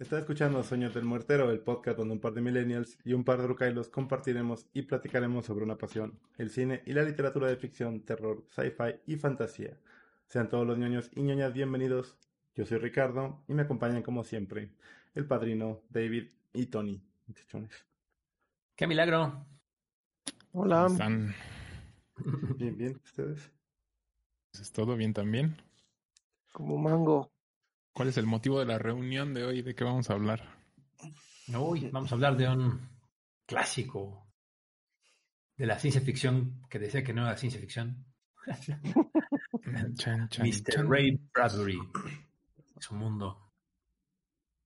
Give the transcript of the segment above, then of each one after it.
Está escuchando Sueños del Muertero, el podcast donde un par de millennials y un par de rucailos compartiremos y platicaremos sobre una pasión, el cine y la literatura de ficción, terror, sci-fi y fantasía. Sean todos los ñoños y ñoñas bienvenidos. Yo soy Ricardo y me acompañan como siempre el padrino, David y Tony. Muchachones. ¡Qué milagro! Hola. ¿Están? Bien, bien, ¿ustedes? ¿Es todo bien también? Como mango. ¿Cuál es el motivo de la reunión de hoy? ¿De qué vamos a hablar? Uy, vamos a hablar de un clásico de la ciencia ficción que decía que no era ciencia ficción. Chan, chan, Mr. chan. Ray Bradbury. Su mundo.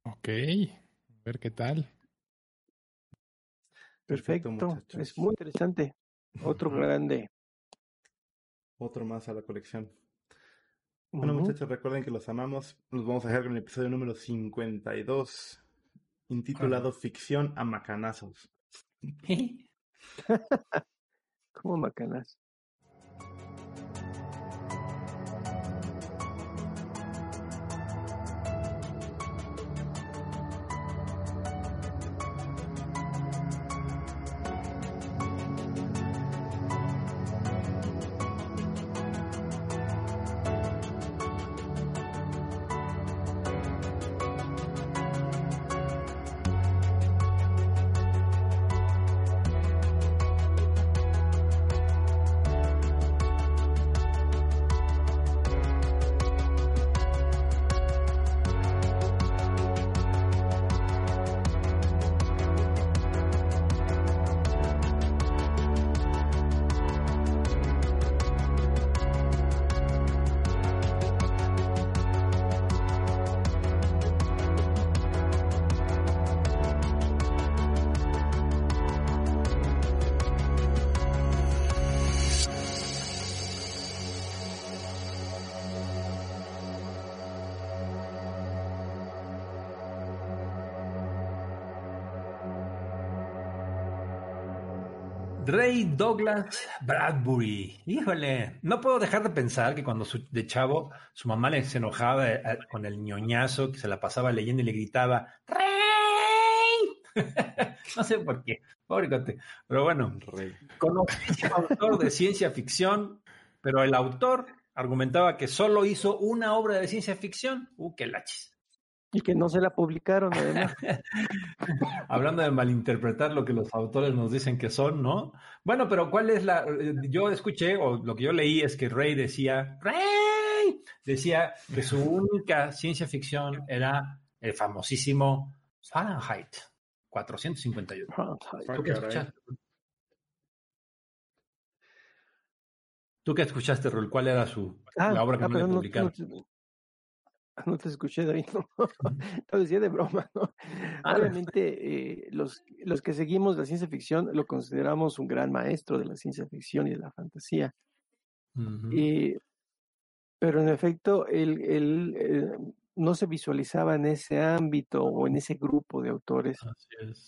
Ok, a ver qué tal. Perfecto. muchachos. es muy interesante. Otro grande. Otro más a la colección. Bueno, muchachos, recuerden que los amamos. Nos vamos a dejar con el episodio número 52, intitulado Ficción a Macanazos. Como macanas. Ray Douglas Bradbury. Híjole, no puedo dejar de pensar que cuando su- de chavo su mamá le se enojaba eh, con el ñoñazo que se la pasaba leyendo y le gritaba ¡Rey! no sé por qué, pobre. Pero bueno, Rey. conocí a un autor de ciencia ficción, pero el autor argumentaba que solo hizo una obra de ciencia ficción. Uh, qué lachis. Y que no se la publicaron, además. Hablando de malinterpretar lo que los autores nos dicen que son, ¿no? Bueno, pero ¿cuál es la...? Yo escuché, o lo que yo leí es que Rey decía, Rey, decía que su única ciencia ficción era el famosísimo Fahrenheit 451. ¿Tú qué escuchaste? ¿Tú qué escuchaste, Rul? ¿Cuál era su Ah, la obra que ah, no le pero no, publicaron? no no te escuché, David. No, Lo decía de broma, ¿no? Ah, Obviamente, eh, los, los que seguimos la ciencia ficción lo consideramos un gran maestro de la ciencia ficción y de la fantasía. Y, pero en efecto, él, él, eh, no se visualizaba en ese ámbito o en ese grupo de autores.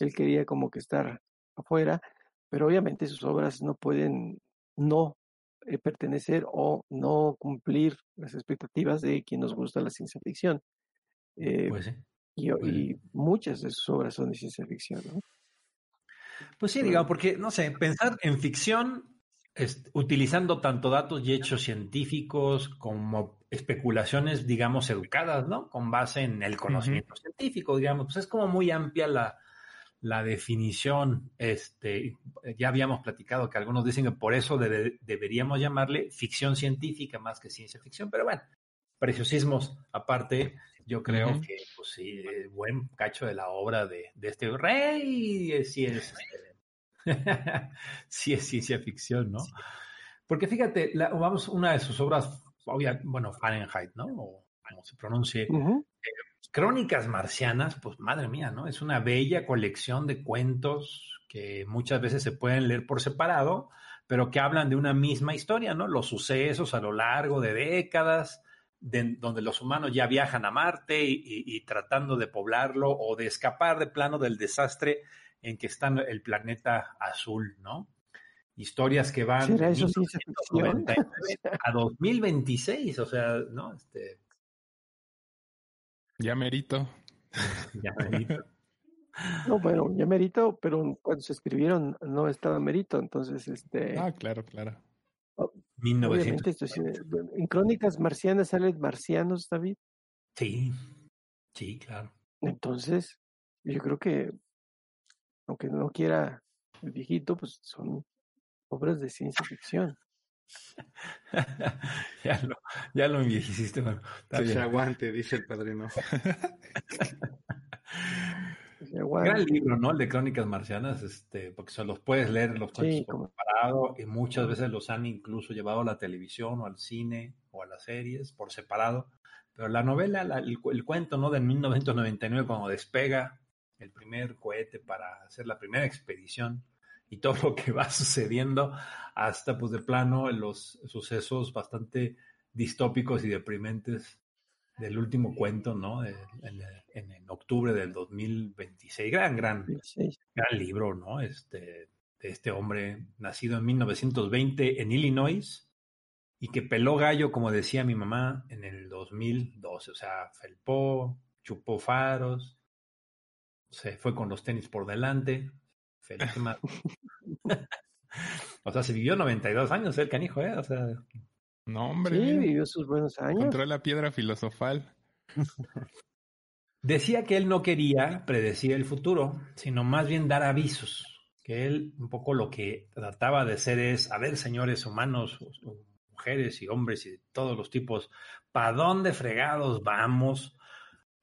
Él quería como que estar afuera, pero obviamente sus obras no pueden no eh, pertenecer o no cumplir las expectativas de quien nos gusta la ciencia ficción. Eh, Pues sí. y, pues y muchas de sus obras son de ciencia ficción, ¿no? Pues sí, digamos, porque, no sé, pensar en ficción es- utilizando tanto datos y hechos científicos como especulaciones, digamos, educadas, ¿no? Con base en el conocimiento científico, digamos, pues es como muy amplia la, la definición. Este, ya habíamos platicado que algunos dicen que por eso debe- deberíamos llamarle ficción científica más que ciencia ficción, pero bueno, preciosismos aparte, yo creo que, pues sí, eh, buen cacho de la obra de, de este rey, eh, sí es, este, sí es ciencia ficción, ¿no? Porque fíjate, la- vamos, una de sus obras, obvia, bueno, Fahrenheit, ¿no? O como se pronuncie, Ujú. Crónicas Marcianas, pues madre mía, ¿no? Es una bella colección de cuentos que muchas veces se pueden leer por separado, pero que hablan de una misma historia, ¿no? Los sucesos a lo largo de décadas, de- donde los humanos ya viajan a Marte y, y- y tratando de poblarlo o de escapar de plano del desastre en que está el planeta azul, ¿no? Historias que van ¿Será de eso ciencia ficción? 1999 a 2026, o sea, ¿no? Este, Ya merito. ya merito. No, bueno, ya merito, pero cuando se escribieron no estaba merito, entonces este Ah, claro, claro. obviamente esto sí, en Crónicas Marcianas salen marcianos, David. Sí, sí, claro. Entonces, yo creo que aunque no quiera el viejito, pues son obras de ciencia ficción. ya, lo, ya lo envejeciste, bueno, está Que se aguante, dice el padrino. Gran libro, ¿no? El de Crónicas Marcianas, este, porque se los puedes leer los cuentos Sí, separado y muchas veces los han incluso llevado a la televisión o al cine o a las series por separado. Pero la novela, la- el, el cuento, ¿no? De 1999, cuando despega el primer cohete para hacer la primera expedición y todo lo que va sucediendo hasta, pues, de plano, los sucesos bastante distópicos y deprimentes del último cuento, ¿no? En, en- en octubre del 2026. Gran, gran, 26. gran libro, ¿no? Este, de este hombre nacido en 1920 en Illinois y que peló gallo, como decía mi mamá, en el 2012. O sea, felpó, chupó faros, se fue con los tenis por delante. Feliz o sea, se vivió 92 años el canijo, ¿eh? O sea, No, hombre. Sí, vivió sus buenos años. encontró la piedra filosofal. Decía que él no quería predecir el futuro, sino más bien dar avisos. Que él un poco lo que trataba de hacer es, a ver, señores humanos, mujeres y hombres y de todos los tipos, ¿para dónde fregados vamos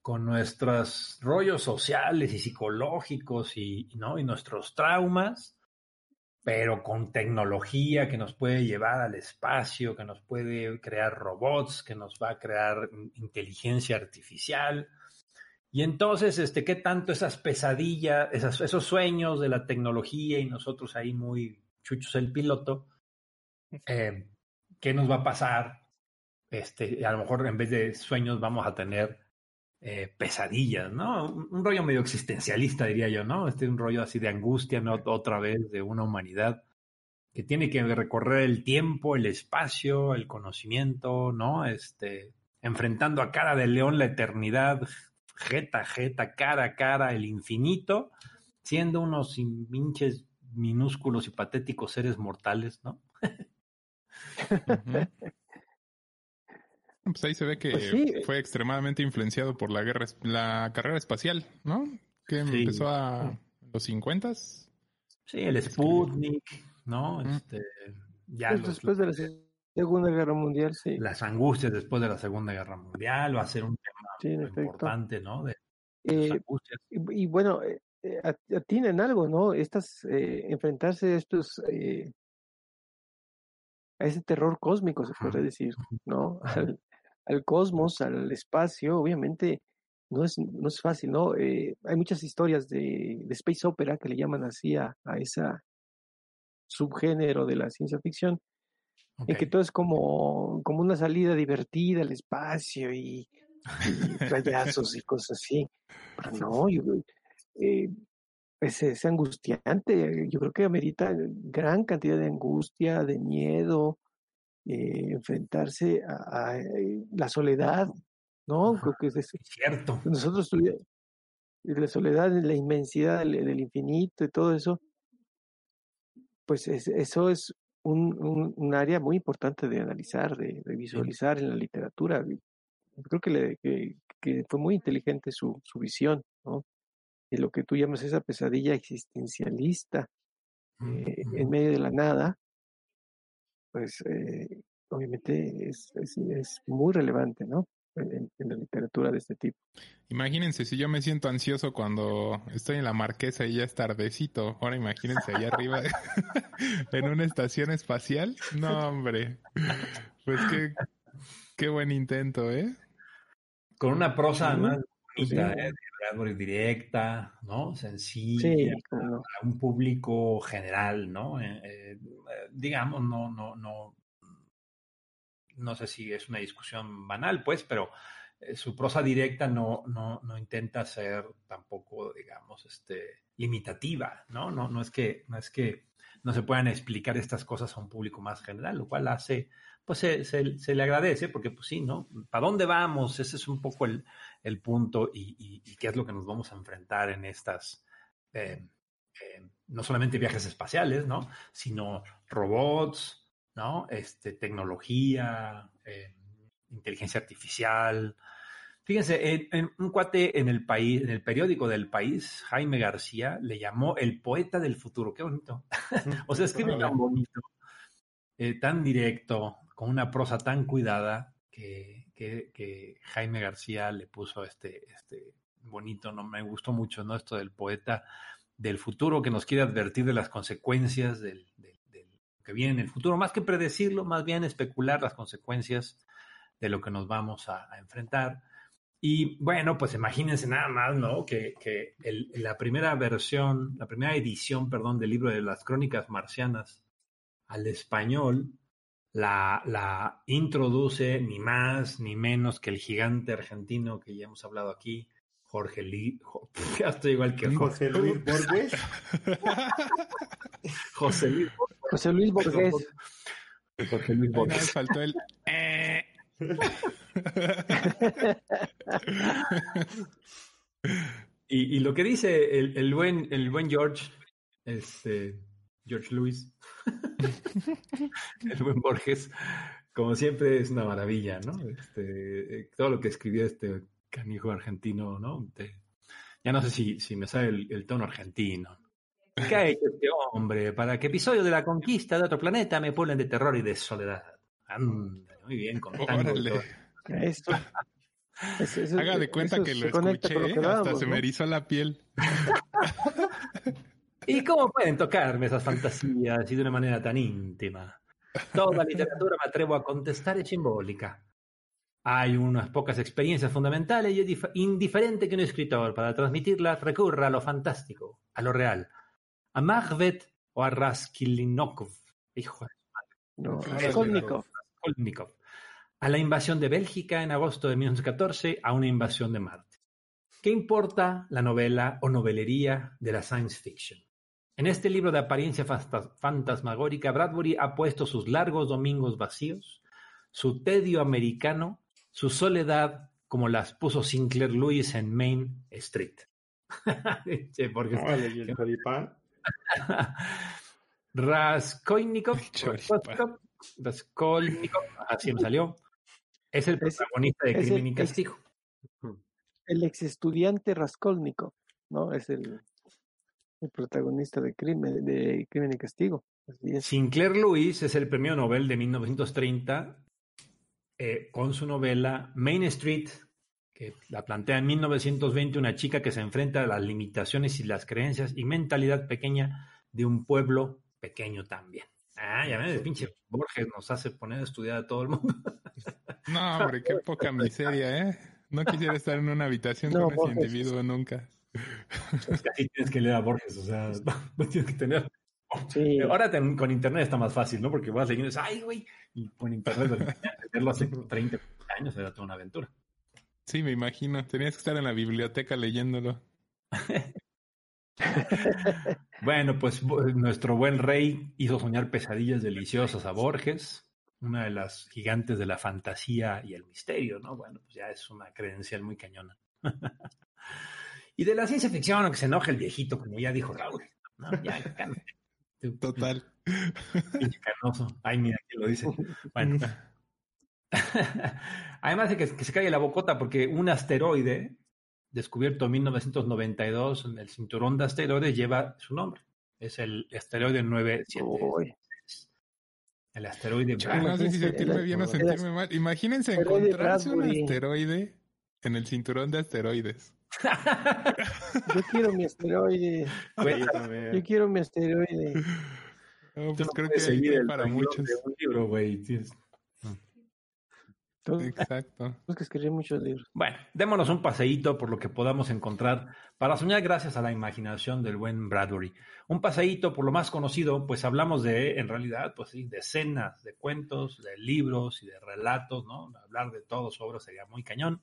con nuestros rollos sociales y psicológicos y, ¿no? y nuestros traumas? Pero con tecnología que nos puede llevar al espacio, que nos puede crear robots, que nos va a crear inteligencia artificial. Y entonces, este, ¿qué tanto esas pesadillas, esos sueños de la tecnología y nosotros ahí muy chuchos el piloto, eh, ¿qué nos va a pasar? Este, a lo mejor en vez de sueños vamos a tener eh, pesadillas, ¿no? Un, rollo medio existencialista, diría yo, ¿no? Este un rollo así de angustia, ¿no? Otra vez de una humanidad que tiene que recorrer el tiempo, el espacio, el conocimiento, ¿no? Este, enfrentando a cara de león la eternidad, jeta, jeta, cara a cara, el infinito, siendo unos minúsculos y patéticos seres mortales, ¿no? Pues ahí se ve que Pues sí. fue extremadamente influenciado por la guerra, la carrera espacial, ¿no? Que Sí. empezó a los 50 Sí, el Sputnik, ¿no? Mm. Este, ya Pues los- después de la Segunda Guerra Mundial, sí. las angustias después de la Segunda Guerra Mundial va a ser un tema Sí, importante, ¿no? De Eh, angustias. y, y bueno, eh, eh, algo, ¿no? Estas, eh, enfrentarse a estos, eh, a ese terror cósmico, se podría decir, ¿no? Al, al cosmos, al espacio, obviamente no es, no es fácil, ¿no? Eh, hay muchas historias de, de space opera que le llaman así a, a esa subgénero de la ciencia ficción, en que todo es como, como una salida divertida al espacio y, y rayazos y cosas así. Pero no, yo, eh, es, es angustiante. Yo creo que amerita gran cantidad de angustia, de miedo, eh, enfrentarse a, a, eh, la soledad, ¿no? Ajá. Creo que es eso. Cierto. Nosotros tuvi- la soledad, la inmensidad del, del infinito y todo eso, pues es- eso es un, un, un área muy importante de analizar, de, de visualizar en la literatura. Creo que, le, que, que fue muy inteligente su, su visión, ¿no? De lo que tú llamas esa pesadilla existencialista eh, en medio de la nada, pues eh, obviamente es, es, es muy relevante, ¿no? En, en la literatura de este tipo. Imagínense si yo me siento ansioso cuando estoy en la marquesa y ya es tardecito. Ahora imagínense allá arriba en una estación espacial. No, hombre. Pues qué, qué buen intento, ¿eh? Con una prosa Sí, más pues bonita, sí. ¿eh? Directa, ¿no? Sencilla, Sí, cómo no. a un público general, ¿no? Eh, eh, digamos, no, no, no, no sé si es una discusión banal, pues, pero su prosa directa no, no, no intenta ser tampoco digamos, este, limitativa, ¿no? No, no es que, no es que no se puedan explicar estas cosas a un público más general, lo cual hace, pues se, se, le agradece, porque pues sí, ¿no? ¿Para dónde vamos? Ese es un poco el, el punto y, qué es lo que nos vamos a enfrentar en estas, eh, eh, no solamente viajes espaciales, ¿no? Sino robots, ¿no? Este, tecnología, eh, inteligencia artificial, Fíjense, en, un cuate en el país, en el periódico del país, Jaime García, le llamó el poeta del futuro. Qué bonito. o sea, escribe tan bonito, tan directo, con una prosa tan cuidada, que, Jaime García le puso este, este bonito, no me gustó mucho, ¿no? Esto del poeta del futuro que nos quiere advertir de las consecuencias del, que viene en el futuro, más que predecirlo, más bien especular las consecuencias de lo que nos vamos a enfrentar. Y bueno, pues imagínense nada más, ¿no? Que, que la primera versión, la primera edición, perdón, del libro de las crónicas marcianas al español, la, la introduce ni más ni menos que el gigante argentino que ya hemos hablado aquí, Jorge Luis. Ya estoy igual que José Luis Borges. José Luis Borges. José Luis Borges. Jorge Luis Borges. faltó el. Eh. y, lo que dice el, buen, el buen George, este, George Luis, el buen Borges, como siempre es una maravilla, ¿no? Este, todo lo que escribió este canijo argentino, ¿no? ya no sé si, si me sale el, tono argentino. ¿Qué ha hecho este hombre para que episodio de la conquista de otro planeta me ponen de terror y de soledad? muy bien, con Esto. Haga de cuenta que lo escuché, hasta se me erizó la piel. ¿Y cómo pueden tocarme esas fantasías y de una manera tan íntima? Toda literatura, me atrevo a contestar, es simbólica. Hay unas pocas experiencias fundamentales y es indiferente que un escritor, para transmitirlas, recurra a lo fantástico, a lo real. A Macbeth o a Raskolnikov. Hijo de no, Raskolnikov a la invasión de Bélgica en agosto de 1914 a una invasión de Marte. ¿Qué importa la novela o novelería de la science fiction? En este libro de apariencia fantasmagórica, Bradbury ha puesto sus largos domingos vacíos, su tedio americano, su soledad, como las puso Sinclair Lewis en Main Street. Porque... Raskolnikov, Raskolnikov, así me salió. Es el protagonista de Crimen y Castigo. el ex estudiante Raskolnikov, ¿no? Es el, el protagonista de Crimen, de Crimen y Castigo. Sinclair Lewis es el premio Nobel de 1930 eh, con su novela Main Street, que la plantea en 1920 una chica que se enfrenta a las limitaciones y las creencias y mentalidad pequeña de un pueblo pequeño también. Ah, ya ves, el pinche Borges nos hace poner a estudiar a todo el mundo. No, hombre, qué poca miseria, ¿eh? No quisiera estar en una habitación con ese individuo nunca. Así tienes que leer a Borges, o sea, no tienes que tener. Sí. Ahora con internet está más fácil, ¿no? Porque vas leyendo y dices, ay, güey, y con internet, leerlo hace 30 años era toda una aventura. Sí, me imagino. Tenías que estar en la biblioteca leyéndolo. bueno, pues nuestro buen rey hizo soñar pesadillas deliciosas a Borges, una de las gigantes de la fantasía y el misterio, ¿no? Bueno, pues ya es una credencial muy cañona. y de la ciencia ficción, aunque se enoje el viejito, como ya dijo Raúl. ¿no? Ya, Total. Canoso. Ay, mira que lo dice. Bueno. Además de que, que se cae la bocota porque un asteroide descubierto en 1992 en el cinturón de asteroides, lleva su nombre. Es el asteroide 97. El asteroide No sé si sentirme bien o sentirme mal. Imagínense encontrarse un asteroide en el cinturón de asteroides. Yo quiero mi asteroide. Yo quiero mi asteroide. pues creo que hay para muchos. un libro, güey. Exacto. que escribir muchos libros. Bueno, démonos un paseíto por lo que podamos encontrar para soñar gracias a la imaginación del buen Bradbury. Un paseíto por lo más conocido, pues hablamos de, en realidad, pues sí, decenas de cuentos, de libros y de relatos, ¿no? Hablar de todo su obra sería muy cañón.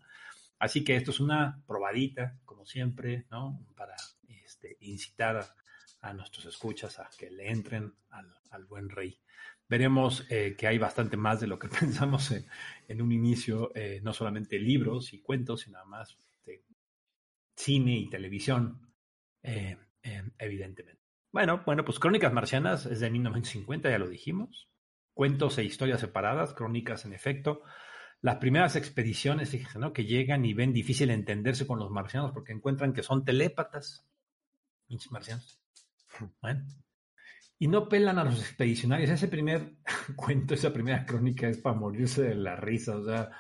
Así que esto es una probadita, como siempre, ¿no? Para este, incitar a, nuestros escuchas a que le entren al, buen rey. Veremos eh, que hay bastante más de lo que pensamos en, un inicio, eh, no solamente libros y cuentos, sino de cine y televisión, eh, evidentemente. Bueno, bueno, pues Crónicas Marcianas es de 1950, ya lo dijimos. Cuentos e historias separadas, crónicas en efecto. Las primeras expediciones, fíjense, ¿no? Que llegan y ven difícil entenderse con los marcianos porque encuentran que son telépatas. Pinches marcianos. Bueno. Y no pelan a los expedicionarios. Ese primer cuento, esa primera crónica es para morirse de la risa. O sea,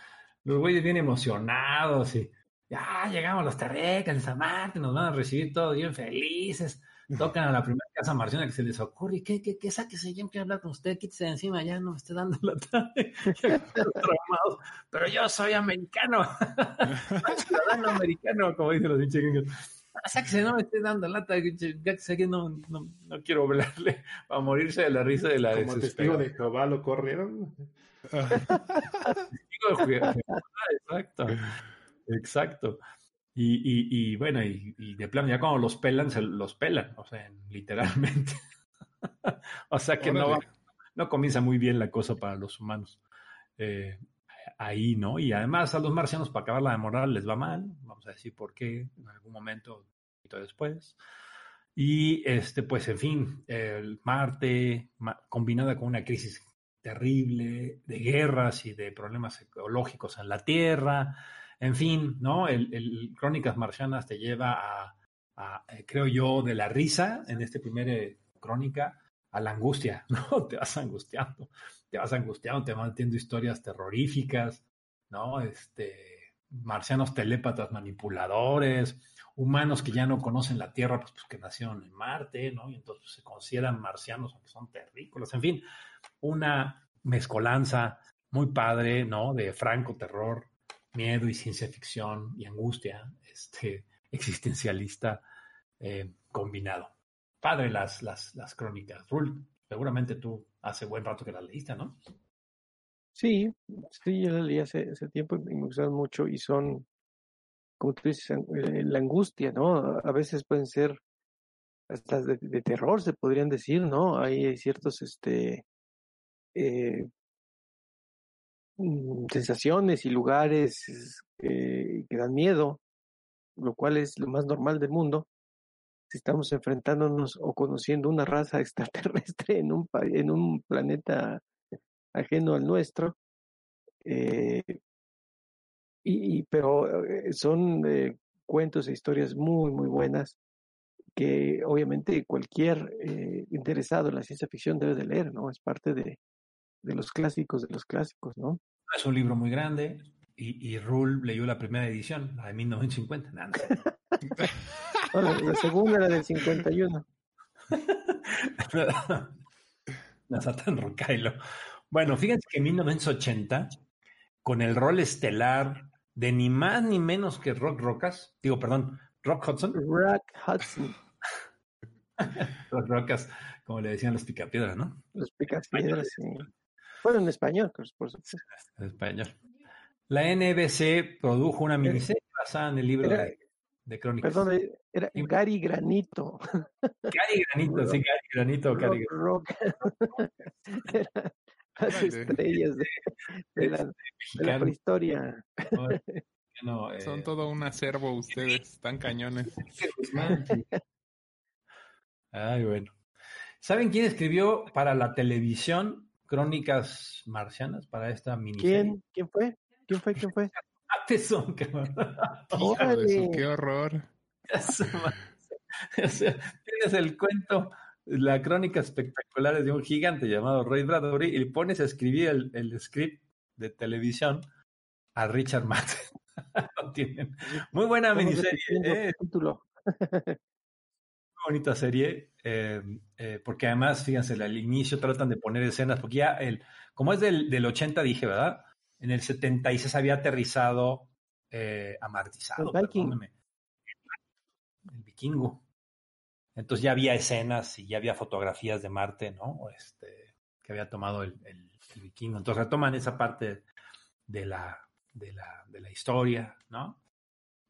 los güeyes bien emocionados y ya llegamos a los terrecas de San Martín, nos van a recibir todos bien felices. Tocan a la primera casa marciana que se les ocurre. ¿Qué, qué, qué? Sáquese, yo quiero hablar con usted, quítese de encima, ya no me esté dando la tarde. Pero yo soy americano. ciudadano americano, como dicen los pinches gringos. Sáquese, no me esté dando lata, ya sé que no, no, no quiero hablarle para morirse de la risa de la Como testigo de Jehová lo corrieron. testigo de Jehová, exacto. Exacto. Y, y, y bueno, y, y, de plano, ya cuando los pelan, se los pelan, o sea, literalmente. o sea que no, no comienza muy bien la cosa para los humanos. Eh, ahí, ¿no? Y además a los marcianos, para acabar la moral, les va mal. Vamos a decir por qué en algún momento, un poquito después. Y este, pues, en fin, el Marte, combinada con una crisis terrible de guerras y de problemas ecológicos en la Tierra, en fin, ¿no? El, el Crónicas Marcianas te lleva a, eh, creo yo, de la risa en este primer eh, crónica a la angustia, ¿no? Te vas angustiando, te vas angustiando, te van metiendo historias terroríficas, ¿no? Este, marcianos telépatas manipuladores, humanos que ya no conocen la Tierra, pues, pues que nacieron en Marte, ¿no? Y entonces se consideran marcianos, aunque son terrícolas, en fin, una mezcolanza muy padre, ¿no? De franco terror, miedo y ciencia ficción y angustia este, existencialista eh, combinado. Padre las, las, las crónicas. Rul, seguramente tú hace buen rato que las leíste, ¿no? Sí, sí, yo las leí hace, hace tiempo y me gustaron mucho y son, como tú dices, eh, la angustia, ¿no? A veces pueden ser hasta de, terror, se podrían decir, ¿no? Hay ciertos, este, eh, sensaciones y lugares eh, que dan miedo, lo cual es lo más normal del mundo. Si estamos enfrentándonos o conociendo una raza extraterrestre en un, en un planeta ajeno al nuestro, eh, y, pero son eh, cuentos e historias muy, muy buenas que obviamente cualquier interesado en la ciencia ficción debe de leer, ¿no? Es parte de, de los clásicos de los clásicos, ¿no? Es un libro muy grande y, y Rule leyó la primera edición, la de 1950. Nah, no. la segunda era del 51. la Satan Rocailo. Bueno, fíjense que en 1980, con el rol estelar de ni más ni menos que Rock Rocas, digo, perdón, Rock Hudson. Rock Hudson. Los Rocas, como le decían los picapiedras, ¿no? Los picapiedras, sí. Bueno, en español, por supuesto. En español. La NBC produjo una miniserie basada en el libro Era- de, de crónicas. Perdón, era Gary Granito. Gary Granito, sí, Gary Granito, Gary Rock, rock. Era las estrellas de, de la, de la mexicano. prehistoria. No, eh, Son todo un acervo ustedes, están cañones. Ay, bueno. ¿Saben quién escribió para la televisión Crónicas Marcianas para esta miniserie? ¿Quién? ¿Quién fue? ¿Quién fue? ¿Quién fue? Matheson, cabrón. Qué horror. O sea, tienes el cuento, la crónica espectacular de un gigante llamado Ray Bradbury y pones a escribir el, el script de televisión a Richard tienen. Muy buena miniserie, ¿eh? el título. Bonita serie, eh, eh, porque además, fíjense, al inicio tratan de poner escenas, porque ya el, como es del, del 80, dije, ¿verdad? En el 76 había aterrizado, eh, amartizado, El el vikingo. Entonces ya había escenas y ya había fotografías de Marte, ¿no? Este, que había tomado el, el- el vikingo. Entonces retoman esa parte de la, de la, de la historia, ¿no?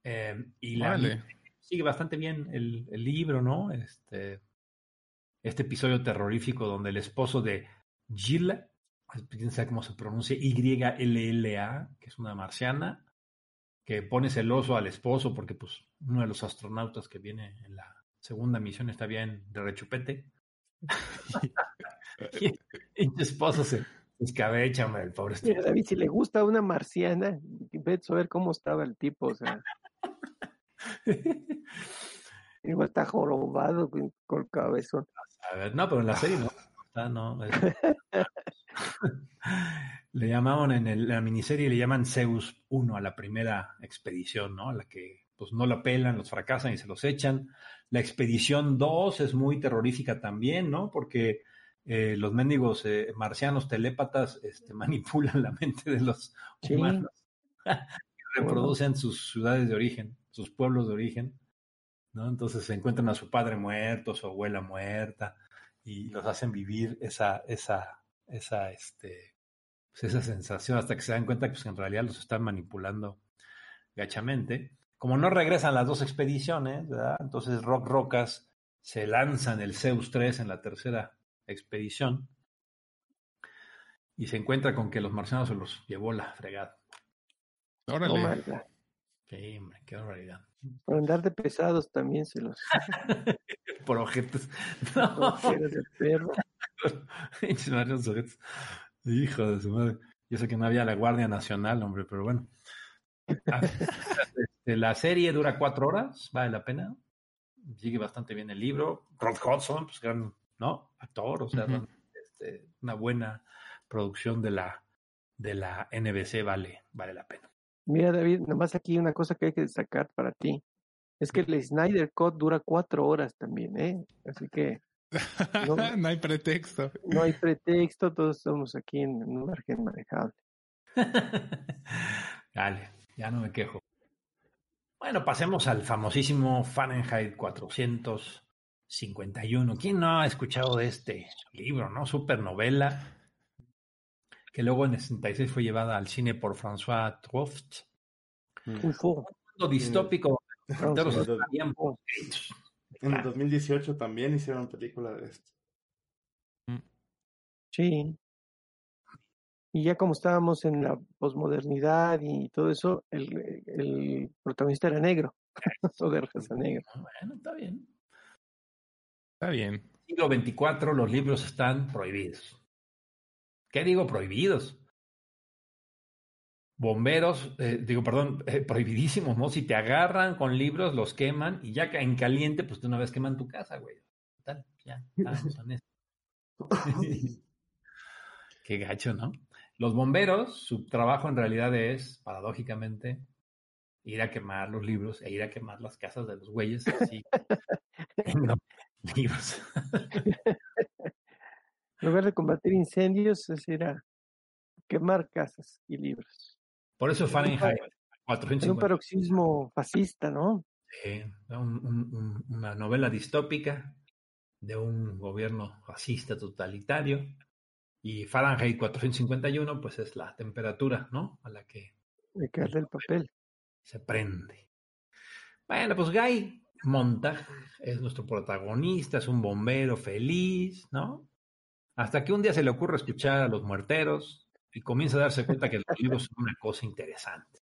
Eh, y la. Sigue bastante bien el, el libro, ¿no? Este, este episodio terrorífico donde el esposo de Gilla, quién sabe cómo se pronuncia, Y-L-L-A, que es una marciana, que pone celoso al esposo porque pues uno de los astronautas que viene en la segunda misión está bien de rechupete. y el esposo se escabecha, hombre, el pobre Mira. David, si le gusta una marciana, ve a ver cómo estaba el tipo, o sea, igual está jorobado con, con cabezón. A ver, no, pero en la serie no. Está, no, le llamaban en el- la miniserie, le llaman Zeus 1 a la primera expedición, ¿no? A la que pues no la pelan, los fracasan y se los echan. La expedición 2 es muy terrorífica también, ¿no? Porque eh, los mendigos eh, marcianos telépatas este, manipulan la mente de los Sí. humanos. y reproducen sus ciudades de origen, sus pueblos de origen. ¿no? Entonces se encuentran a su padre muerto, su abuela muerta, y los hacen vivir esa, esa, esa, este, pues esa sensación hasta que se dan cuenta que pues, en realidad los están manipulando gachamente. Como no regresan las dos expediciones, ¿verdad? entonces Rock Rocas se lanzan el Zeus 3 en la tercera expedición y se encuentra con que los marcianos se los llevó la fregada. Órale. Sí, hombre, qué barbaridad. Por andar de pesados también se los Por ojetes. No, ojeras de perro. Hijo de su madre. Yo sé que no había la Guardia Nacional, hombre, pero bueno. Este, la serie dura cuatro horas, vale la pena. Sigue bastante bien el libro. Rod Hudson, pues gran, ¿no? Actor, o sea, este, una buena producción de la, de la NBC vale, vale la pena. Mira, David, nomás aquí una cosa que hay que destacar para ti. Es que el Snyder Cut dura cuatro horas también, ¿eh? Así que No. no hay pretexto. no hay pretexto, todos estamos aquí en un margen manejable. Dale, ya no me quejo. Bueno, pasemos al famosísimo Fahrenheit 451. ¿Quién no ha escuchado de este libro, no? Supernovela, que luego en el 66 fue llevada al cine por François Truffaut. Ufo. Un mundo distópico estarían podridos. En el 2018 también hicieron película de esto. Sí. Y ya como estábamos en la posmodernidad y todo eso, el, el protagonista era negro, o de raza negra. Bueno, está bien. Está bien. Siglo 24, los libros están prohibidos. ¿Qué digo prohibidos? Bomberos, eh, digo, perdón, eh, prohibidísimos, ¿no? Si te agarran con libros, los queman y ya en caliente, pues de una vez queman tu casa, güey. Total, ya, en eso. Qué gacho, ¿no? Los bomberos, su trabajo en realidad es, paradójicamente, ir a quemar los libros e ir a quemar las casas de los güeyes así. libros. En lugar de combatir incendios, ese era quemar casas y libros. Por eso Fahrenheit Era un 450. paroxismo fascista, ¿no? Sí, un- un- un- una novela distópica de un gobierno fascista totalitario. Y Fahrenheit 451, pues es la temperatura, ¿no? A la que que arde el papel. se prende. Bueno, pues Guy Montag es nuestro protagonista, es un bombero feliz, ¿no? Hasta que un día se le ocurre escuchar a los muerteros y comienza a darse cuenta que los libros son una cosa interesante.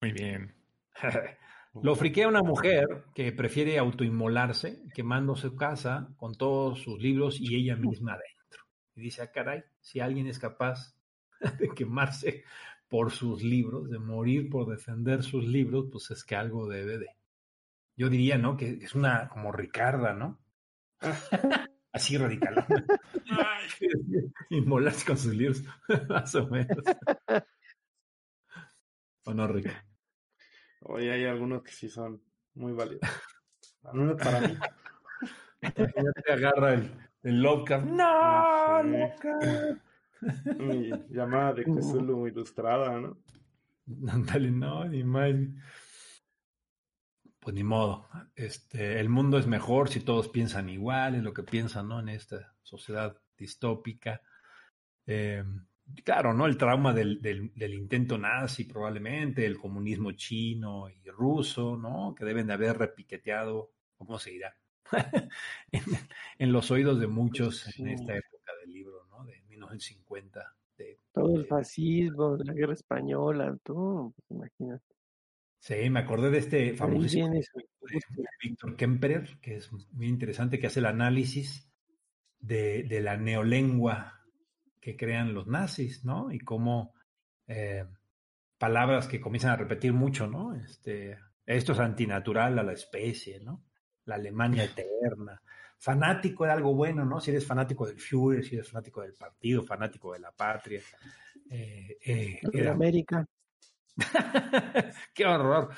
Muy bien. Lo friquea una mujer que prefiere autoinmolarse, quemando su casa con todos sus libros y ella misma adentro. Y dice, ah, caray, si alguien es capaz de quemarse por sus libros, de morir por defender sus libros, pues es que algo debe de. Yo diría, ¿no? Que es una como Ricarda, ¿no? Así radical. Inmolarse con sus libros, más o menos. ¿O no, Ricardo? Hoy hay algunos que sí son muy válidos. Al menos para mí. Ya te agarra el, el Lovecraft. ¡No! Sí. Lovecraft! Mi llamada de Cthulhu ilustrada, ¿no? Ándale, no, ni más. Pues ni modo. Este, el mundo es mejor si todos piensan igual, es lo que piensan, ¿no? En esta sociedad distópica. Eh, claro, ¿no? El trauma del, del, del, intento nazi probablemente, el comunismo chino y ruso, ¿no? Que deben de haber repiqueteado, ¿cómo se dirá? en, en, los oídos de muchos sí. en esta época del libro, ¿no? De 1950. De, todo el fascismo, la guerra española, todo, pues, imagínate. Sí, me acordé de este famoso de Víctor Kemperer, que es muy interesante, que hace el análisis de, de, la neolengua que crean los nazis, ¿no? Y cómo eh, palabras que comienzan a repetir mucho, ¿no? Este, esto es antinatural a la especie, ¿no? La Alemania eterna. Fanático de algo bueno, ¿no? Si eres fanático del Führer, si eres fanático del partido, fanático de la patria. Eh, eh, era... América. Qué horror.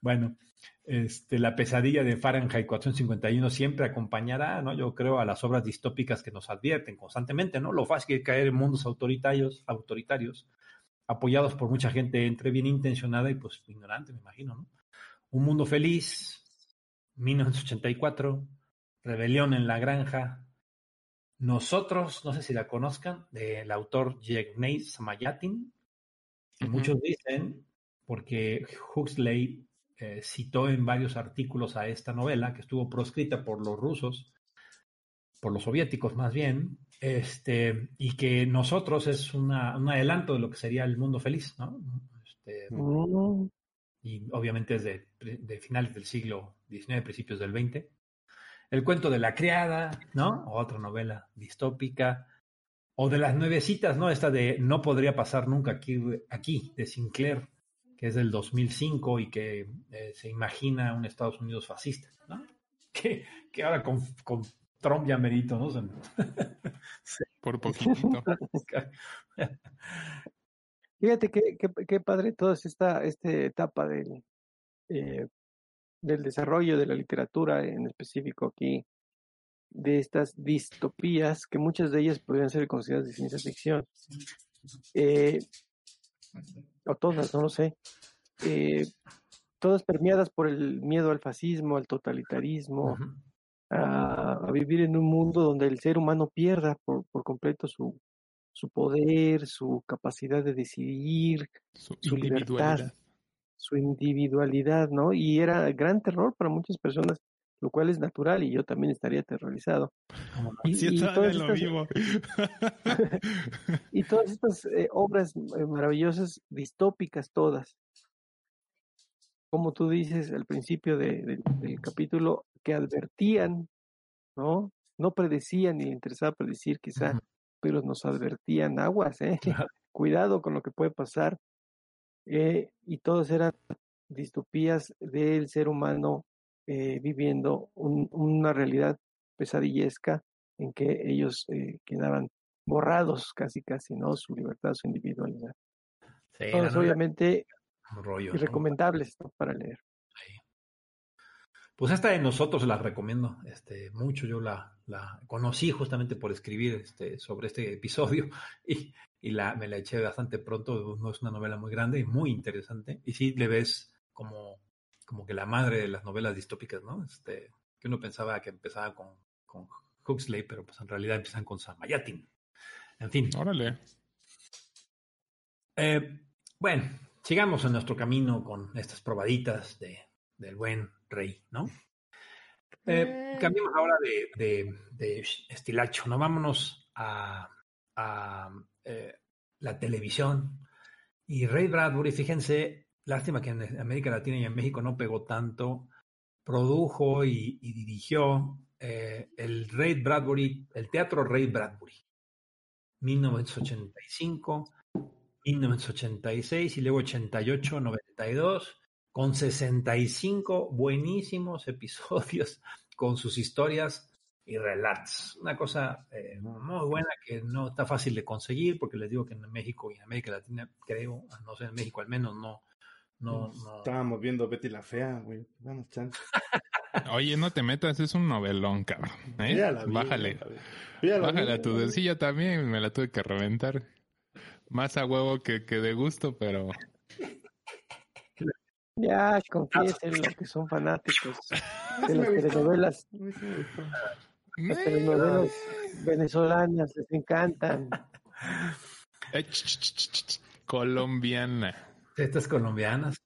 Bueno, este, la pesadilla de Fahrenheit 451 siempre acompañará, ¿no? Yo creo, a las obras distópicas que nos advierten constantemente, ¿no? Lo fácil que caer en mundos autoritarios, autoritarios, apoyados por mucha gente entre bien intencionada y pues ignorante, me imagino, ¿no? Un mundo feliz, 1984, Rebelión en la Granja, Nosotros, no sé si la conozcan, del autor Yevgeny Samayatin, que uh -huh. muchos dicen, porque Huxley eh, citó en varios artículos a esta novela, que estuvo proscrita por los rusos, por los soviéticos más bien, este, y que nosotros es una, un adelanto de lo que sería el mundo feliz, ¿no? Este, -huh. Y obviamente es de, de, finales del siglo XIX, principios del XX. El cuento de la criada, ¿no? Otra novela distópica. O de las nuevecitas, ¿no? Esta de No podría pasar nunca aquí, aquí de Sinclair, que es del 2005 y que eh, se imagina un Estados Unidos fascista, ¿no? Que, que ahora con, con, Trump ya merito, ¿no? Por poquito. Fíjate qué, qué, qué padre toda esta, esta etapa del, eh, del desarrollo de la literatura, en específico aquí, de estas distopías, que muchas de ellas podrían ser consideradas de ciencia ficción. Eh, o todas, no lo sé. Eh, todas permeadas por el miedo al fascismo, al totalitarismo, uh -huh. a, a, vivir en un mundo donde el ser humano pierda por, por completo su, su poder, su capacidad de decidir, su, su libertad, su individualidad, ¿no? Y era gran terror para muchas personas, lo cual es natural y yo también estaría aterrorizado. Y, sí, y, todas estas, y, todas estas, eh, obras eh, maravillosas, distópicas todas, como tú dices al principio de, de, del capítulo, que advertían, ¿no? No predecían ni interesaba predecir quizá, uh -huh. pero nos advertían aguas, ¿eh? Cuidado con lo que puede pasar. Eh, y todas eran distopías del ser humano eh, viviendo un, una realidad pesadillesca en que ellos eh, quedaban borrados casi casi, ¿no? Su libertad, su individualidad. Sí, Todas, no, obviamente, rollo, recomendables ¿no? para leer. Sí. Pues esta de nosotros la recomiendo este, mucho. Yo la, la conocí justamente por escribir este, sobre este episodio y, y la, me la eché bastante pronto. No es una novela muy grande y muy interesante. Y sí le ves como como que la madre de las novelas distópicas, ¿no? Este, que uno pensaba que empezaba con, con Huxley, pero pues en realidad empiezan con Samayatin. En fin. Órale. Eh, bueno, sigamos en nuestro camino con estas probaditas de, del buen rey, ¿no? Eh, cambiemos ahora de, de, de, estilacho, ¿no? Vámonos a, a eh, la televisión. Y Ray Bradbury, fíjense, Lástima que en América Latina y en México no pegó tanto. Produjo y, dirigió eh, el Ray Bradbury, el Teatro Ray Bradbury, 1985, 1986 y luego 88, 92, con 65 buenísimos episodios con sus historias y relatos. Una cosa eh, muy buena que no está fácil de conseguir porque les digo que en México y en América Latina, creo, no sé, en México al menos no, no, no. Estábamos viendo Betty la Fea, güey. Danos chance. Oye, no te metas, es un novelón, cabrón. ¿eh? Bájale. Ya la Bájale a tu decilla también, me la tuve que reventar. Más a huevo que, que de gusto, pero. Ya, confiesen lo que son fanáticos de las telenovelas. Las telenovelas venezolanas les encantan. Eh. Colombiana. Estas colombianas.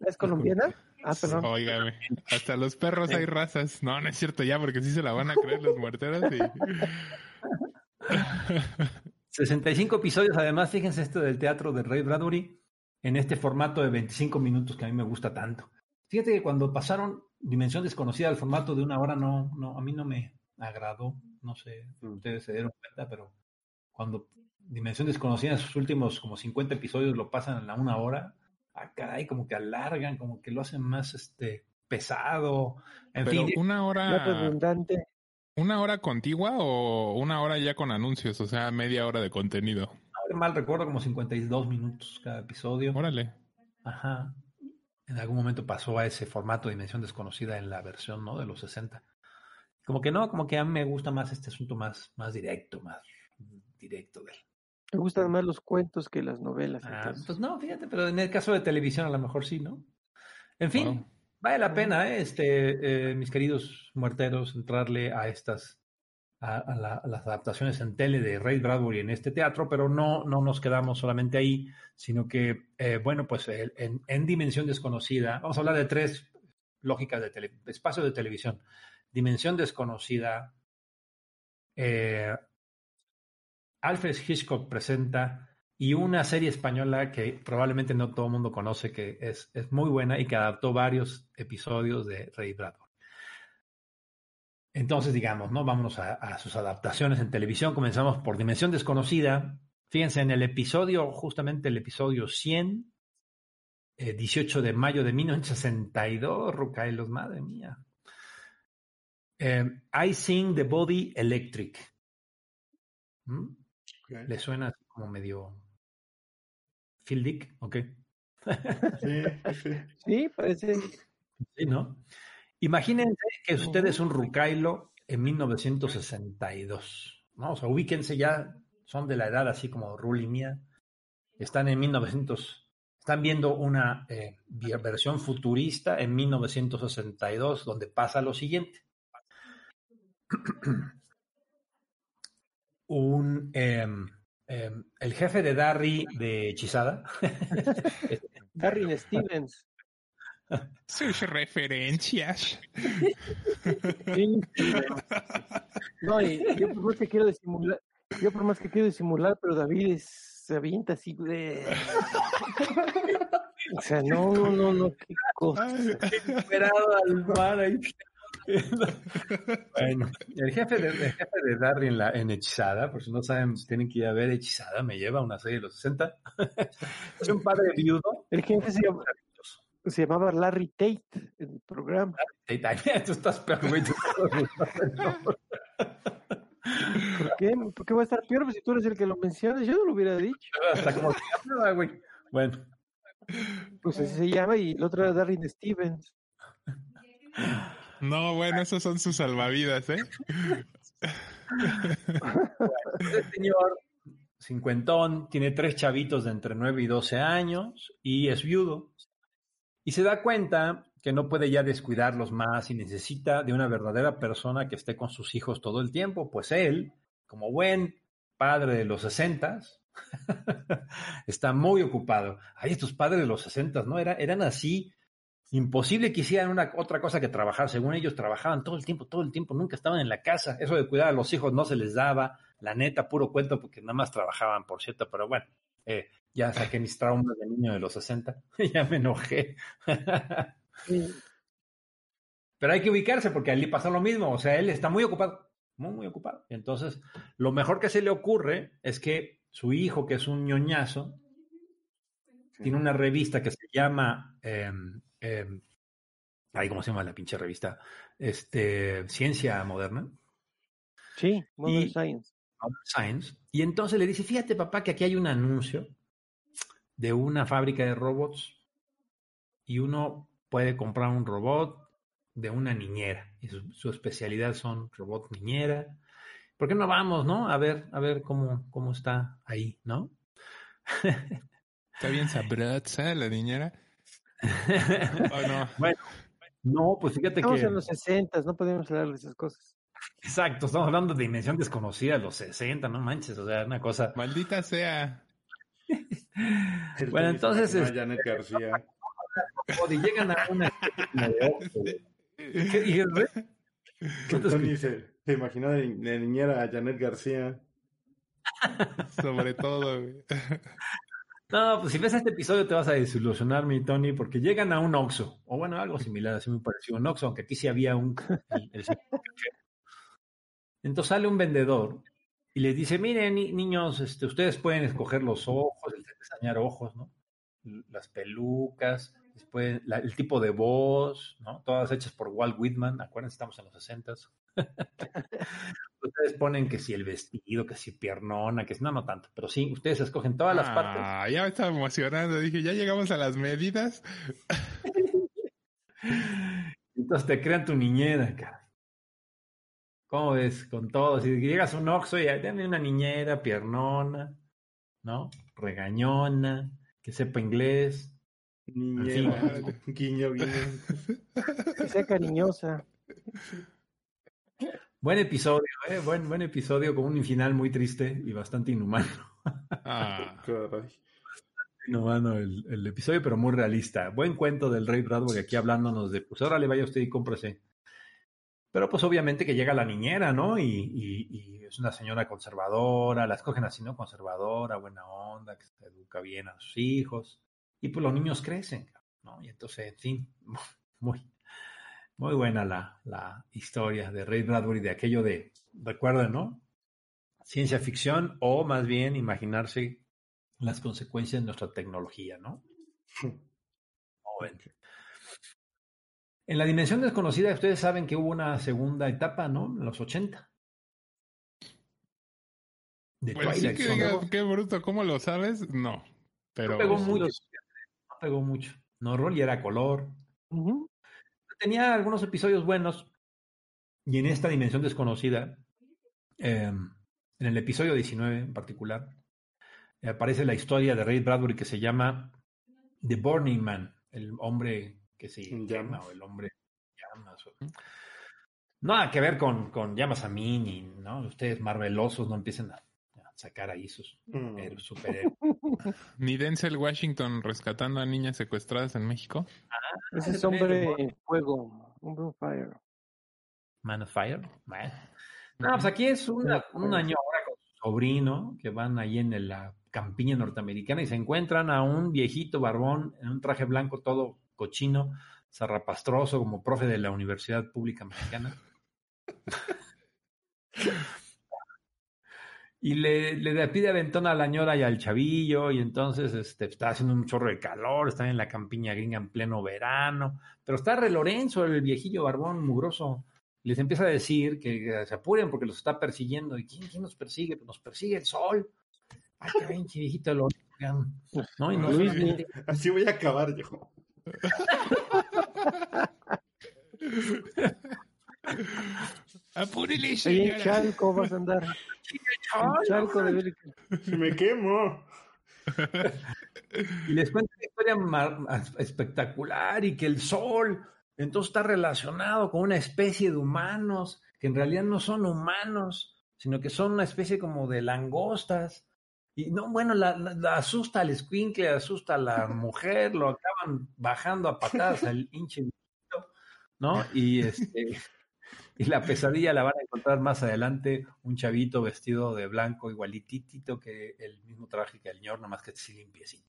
¿Es colombiana? Ah, perdón. Óigame, hasta los perros hay razas. No, no es cierto ya, porque sí se la van a creer los muerteros. Y... 65 episodios, además, fíjense esto del teatro de Ray Bradbury en este formato de 25 minutos que a mí me gusta tanto. Fíjate que cuando pasaron Dimensión Desconocida al formato de una hora, no, no, a mí no me agradó. No sé, ustedes se dieron cuenta, pero cuando Dimensión Desconocida en sus últimos como 50 episodios lo pasan a una hora, ah, caray, como que alargan, como que lo hacen más este pesado. En Pero fin, una hora, redundante. una hora contigua o una hora ya con anuncios, o sea, media hora de contenido. mal recuerdo como 52 minutos cada episodio. Órale. Ajá. En algún momento pasó a ese formato de Dimensión Desconocida en la versión, ¿no? De los 60. Como que no, como que a mí me gusta más este asunto más, más directo, más directo de él. Me gustan más los cuentos que las novelas. Ah, pues no, fíjate, pero en el caso de televisión a lo mejor sí, ¿no? En fin, Wow. vale la pena, ¿eh? este, eh, mis queridos muerteros, entrarle a estas, a, a la- a las adaptaciones en tele de Ray Bradbury en este teatro, pero no, no nos quedamos solamente ahí, sino que, eh, bueno, pues en, en Dimensión Desconocida, vamos a hablar de tres lógicas de tele, espacios de televisión. Dimensión Desconocida, eh, Alfred Hitchcock presenta y una serie española que probablemente no todo el mundo conoce, que es, es muy buena y que adaptó varios episodios de Ray Bradbury. Entonces, digamos, ¿no? Vámonos a, sus adaptaciones en televisión. Comenzamos por Dimensión Desconocida. Fíjense, en el episodio, justamente el episodio 100, eh, 18 de mayo de 1962, Rucailos, madre mía. Eh, I Sing the Body Electric. ¿Mm? ¿Le suena así como medio Phil Dick? Ok. Sí, sí. Sí, parece. Sí, ¿no? Imagínense que usted es un Rucailo en 1962, ¿no? O sea, ubíquense ya, son de la edad así como Ruli mía, están en 1900, están viendo una eh, versión futurista en 1962 donde pasa lo siguiente. Un, em, em, el jefe de Darry de Hechizada, Darren Stevens. Sus referencias. Sí. No, y yo por más que quiero disimular, yo por más que quiero disimular, pero David es- se avienta así de... O sea, no, no, no, no, qué cosa. Esperado al mar ahí. bueno, el jefe de, el jefe de Darry en, la, en Hechizada, por si no saben, tienen que ir a ver Hechizada, me lleva una serie de los 60. es un padre viudo. El jefe se, llama- se llamaba Larry Tate en el programa. Ay, ay, Tú estás peor, güey. ¿Por qué? ¿Por qué va a estar peor Pues si tú eres el que lo mencionas? Yo no lo hubiera dicho. Hasta como se güey. Bueno, Pues así se llama y el otro era Darren Stevens. No, bueno, esos son sus salvavidas, ¿eh? este señor, cincuentón, tiene tres chavitos de entre 9 y 12 años y es viudo. Y se da cuenta que no puede ya descuidarlos más y necesita de una verdadera persona que esté con sus hijos todo el tiempo. Pues él, como buen padre de los sesentas, está muy ocupado. Ay, estos padres de los sesentas, ¿no? Era, eran así. Imposible que hicieran una otra cosa que trabajar. Según ellos, trabajaban todo el tiempo, todo el tiempo, nunca estaban en la casa. Eso de cuidar a los hijos no se les daba. La neta, puro cuento, porque nada más trabajaban, por cierto, pero bueno, eh, ya saqué mis traumas de niño de los 60. ya me enojé. Pero hay que ubicarse porque a él le pasa lo mismo. O sea, él está muy ocupado, muy, muy ocupado. Entonces, lo mejor que se le ocurre es que su hijo, que es un ñoñazo, tiene una revista que se llama. Eh, eh, ay, ¿cómo se llama la pinche revista? Este, Ciencia Moderna. Sí, Modern Y- Science. Modern Science. Y entonces le dice: Fíjate, papá, que aquí hay un anuncio de una fábrica de robots y uno puede comprar un robot de una niñera. Y su, su especialidad son robot niñera. ¿Por qué no vamos, no? A ver, a ver cómo, cómo está ahí, ¿no? Está bien sabrosa la niñera. ¿O no? bueno, no, pues fíjate Estamos que. en los 60, no podemos hablar de esas cosas. Exacto, estamos hablando de dimensión desconocida de los 60, no manches, o sea, una cosa. Maldita sea. El Bueno, entonces, imagina este- a Janet García. O de llegan a una. ¿Qué se, se imaginó de, de niñera a Janet García. Sobre todo, güey. No, pues si ves este episodio te vas a desilusionar, mi Tony, porque llegan a un Oxxo, o bueno, algo similar, así muy parecido a un Oxxo, aunque aquí sí había un... Entonces sale un vendedor y les dice, miren, ni- niños, este, ustedes pueden escoger los ojos, el diseñar ojos, ¿no? Las pelucas, después la- el tipo de voz, ¿no? Todas hechas por Walt Whitman, acuérdense, estamos en los 60 Ustedes ponen que si el vestido, que si piernona, que si no, no tanto, pero sí, ustedes escogen todas las partes. Ah, ya me estaba emocionando. Dije, ya llegamos a las medidas. Entonces te crean tu niñera, cara. ¿Cómo ves? Con todo. Si llegas a un Oxxo y dame una niñera, piernona, ¿no? Regañona, que sepa inglés. Niñera, guiño, guiño. Que sea cariñosa. Buen episodio, ¿eh? Buen, buen episodio con un final muy triste y bastante inhumano. Ah, Caray. Inhumano el, el episodio, pero muy realista. Buen cuento del Rey Bradbury aquí hablándonos de, pues ahora le vaya usted y cómprese. Pero pues obviamente que llega la niñera, ¿no? Y, y- y es una señora conservadora, la escogen así, ¿no? Conservadora, buena onda, que se educa bien a sus hijos. Y pues los niños crecen, ¿no? Y entonces, en fin, muy, muy buena la, la historia de Ray Bradbury, de aquello de, recuerden, ¿no? Ciencia ficción o más bien imaginarse las consecuencias de nuestra tecnología, ¿no? En la dimensión desconocida, ustedes saben que hubo una segunda etapa, ¿no? En los 80. De pues sí que digas, qué bruto, ¿cómo lo sabes? No. Pero No pegó mucho. Pegó mucho. No, rol y era color. Tenía algunos episodios buenos. Y en esta dimensión desconocida, eh, en el episodio 19 en particular, eh, aparece la historia de Ray Bradbury que se llama The Burning Man, el hombre que se llama o el hombre llamas. o- Nada que ver con, con llamas a mí, ni ¿no? ustedes marvelosos no empiecen a, a sacar ahí sus Mm. héroes, superhéroes. Ni Denzel Washington rescatando a niñas secuestradas en México. Ese ese es hombre en fuego. Hombre on fire. Man of Fire. Bueno. No, pues aquí es una, un año ahora con su sobrino que van ahí en la campiña norteamericana y se encuentran a un viejito barbón en un traje blanco todo cochino, zarrapastroso como profe de la Universidad Pública Mexicana. Y le, le pide aventón a la ñora y al chavillo, y entonces este, está haciendo un chorro de calor, están en la campiña gringa en pleno verano, pero está Re Lorenzo, el viejillo barbón mugroso, les empieza a decir que, se apuren porque los está persiguiendo. ¿Y quién, quién nos persigue? Pues nos persigue el sol. Ay, qué viejito Lorenzo. ¿no? Y no Luis, solamente- Así voy a acabar yo. ¡Apúrele, Ahí en señora! Chalco vas a andar. En Chalco de ver- Si me quemo. Y les cuenta una historia mar- espectacular y que el sol entonces está relacionado con una especie de humanos que en realidad no son humanos, sino que son una especie como de langostas. Y no, bueno, la, la- la asusta al escuincle, asusta a la mujer, lo acaban bajando a patadas al hinche, ¿no? Y este y la pesadilla la van a encontrar más adelante, un chavito vestido de blanco igualitito que el mismo traje que el ñor, nomás que sí limpiecito,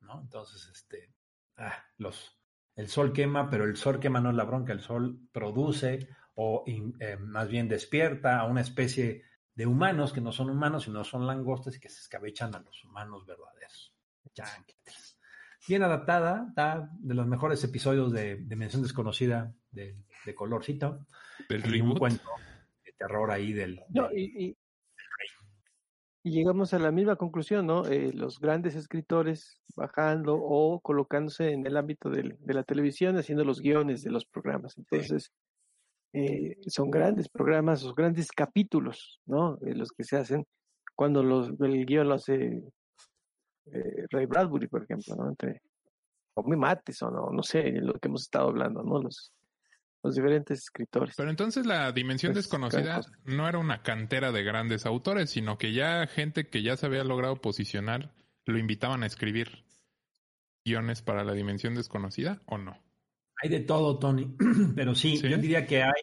¿no? Entonces, este, ah, los, el sol quema, pero el sol quema no es la bronca, el sol produce o eh, más bien despierta a una especie de humanos que no son humanos, sino son langostas y que se escabechan a los humanos verdaderos. Bien adaptada, de los mejores episodios de Dimensión Desconocida de, de colorcito. Del Y un reboot. cuento de terror ahí del... No, del- y, y- y llegamos a la misma conclusión, ¿no? Eh, los grandes escritores bajando o colocándose en el ámbito del- de la televisión, haciendo los guiones de los programas. Entonces, eh, son grandes programas, los grandes capítulos, ¿no? De los que se hacen cuando los, el guion lo hace eh, Ray Bradbury, por ejemplo, ¿no? Entre, o Muy Mates, o no, no sé, lo que hemos estado hablando, ¿no? Los, los diferentes escritores. Pero entonces la dimensión Pues, desconocida no era una cantera de grandes autores, sino que ya gente que ya se había logrado posicionar lo invitaban a escribir guiones para la dimensión desconocida o no? Hay de todo, Tony, pero sí, ¿Sí? yo diría que hay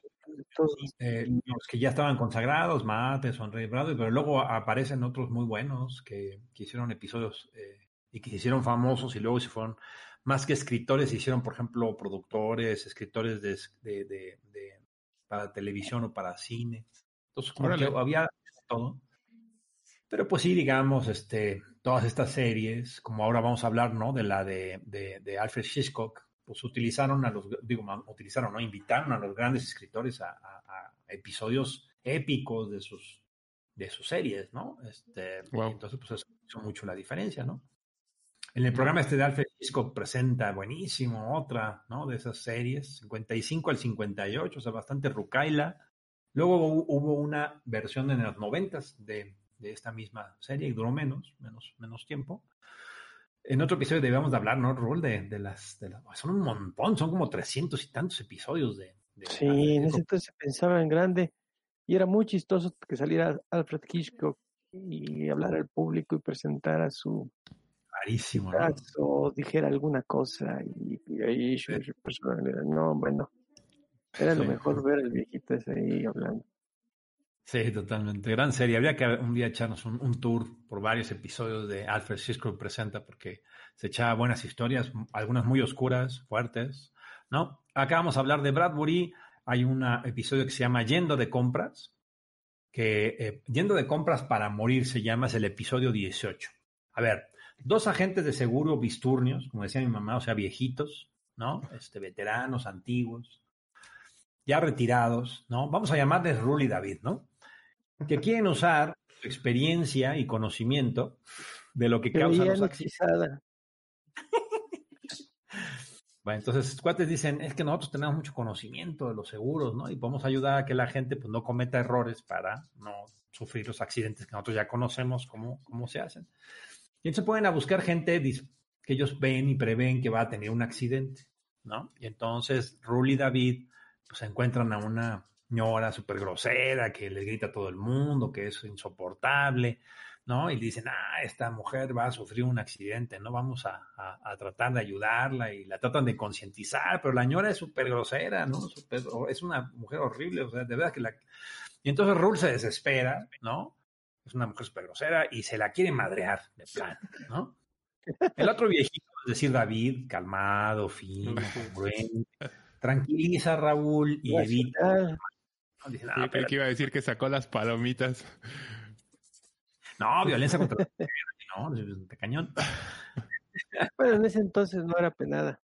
eh, los que ya estaban consagrados, Matheson, Ray Bradbury, pero luego aparecen otros muy buenos que, que hicieron episodios eh, y que se hicieron famosos y luego se fueron, más que escritores, se hicieron, por ejemplo, productores, escritores de, de- de- de- para televisión o para cine. Entonces, como que había todo. Pero pues sí, digamos, este, todas estas series, como ahora vamos a hablar, ¿no? De la de, de, de Alfred Hitchcock, pues utilizaron a los, digo, utilizaron, ¿no? Invitaron a los grandes escritores a, a- a episodios épicos de sus, de sus series, ¿no? Este, Wow. Entonces, pues eso hizo mucho la diferencia, ¿no? En el programa este de Alfred Hitchcock presenta buenísimo otra, ¿no? De esas series, 55 al 58, o sea, bastante rucaila. Luego hu- hubo una versión en los 90 de, de esta misma serie y duró menos, menos, menos tiempo. En otro episodio debíamos de hablar, ¿no, Rul? De, de las, de las- Son un montón, son como 300 y tantos episodios de... de Sí, en ese entonces se pensaba en grande y era muy chistoso que saliera Alfred Hitchcock y hablara al público y presentara su Rarísimo, ¿no? caso, dijera alguna cosa y, y ahí su su personalidad. No, bueno, era lo Sí. mejor ver al viejito ese ahí hablando. Sí, totalmente. Gran serie. Habría que un día echarnos un, un tour por varios episodios de Alfred Hitchcock Presenta porque se echaba buenas historias, algunas muy oscuras, fuertes, ¿no? Acá vamos a hablar de Bradbury. Hay un episodio que se llama Yendo de compras, que eh, Yendo de compras para morir se llama, es el episodio 18. A ver, dos agentes de seguro bisturnios, como decía mi mamá, o sea, viejitos, ¿no? Este, veteranos, antiguos, ya retirados, ¿no? Vamos a llamarles Rul y David, ¿no? Que quieren usar su experiencia y conocimiento de lo que Que causa veían los accidentes. Bueno, entonces, cuates dicen, es que nosotros tenemos mucho conocimiento de los seguros, ¿no? Y podemos ayudar a que la gente pues, no cometa errores para no sufrir los accidentes que nosotros ya conocemos cómo, cómo se hacen. Y entonces pueden a buscar gente que ellos ven y prevén que va a tener un accidente, ¿no? Y entonces Rul y David pues encuentran a una señora súper grosera que les grita a todo el mundo, que es insoportable, ¿no? Y dicen, ah, esta mujer va a sufrir un accidente, ¿no? Vamos a, a- tratar de ayudarla y la tratan de concientizar, pero la señora es súper grosera, ¿no? Es una mujer horrible, o sea, de verdad que la... Y entonces Rul se desespera, ¿no? Es una mujer súper grosera y se la quiere madrear de plan, ¿no? El otro viejito, es decir, David, calmado, fino, congruente, tranquiliza a Raúl y evita. Racional. ¿no? Dice, Sí, "No, creí espérate". que iba a decir que sacó las palomitas. no, violencia contra la mujer, no, de cañón. Bueno, en ese entonces no era penada.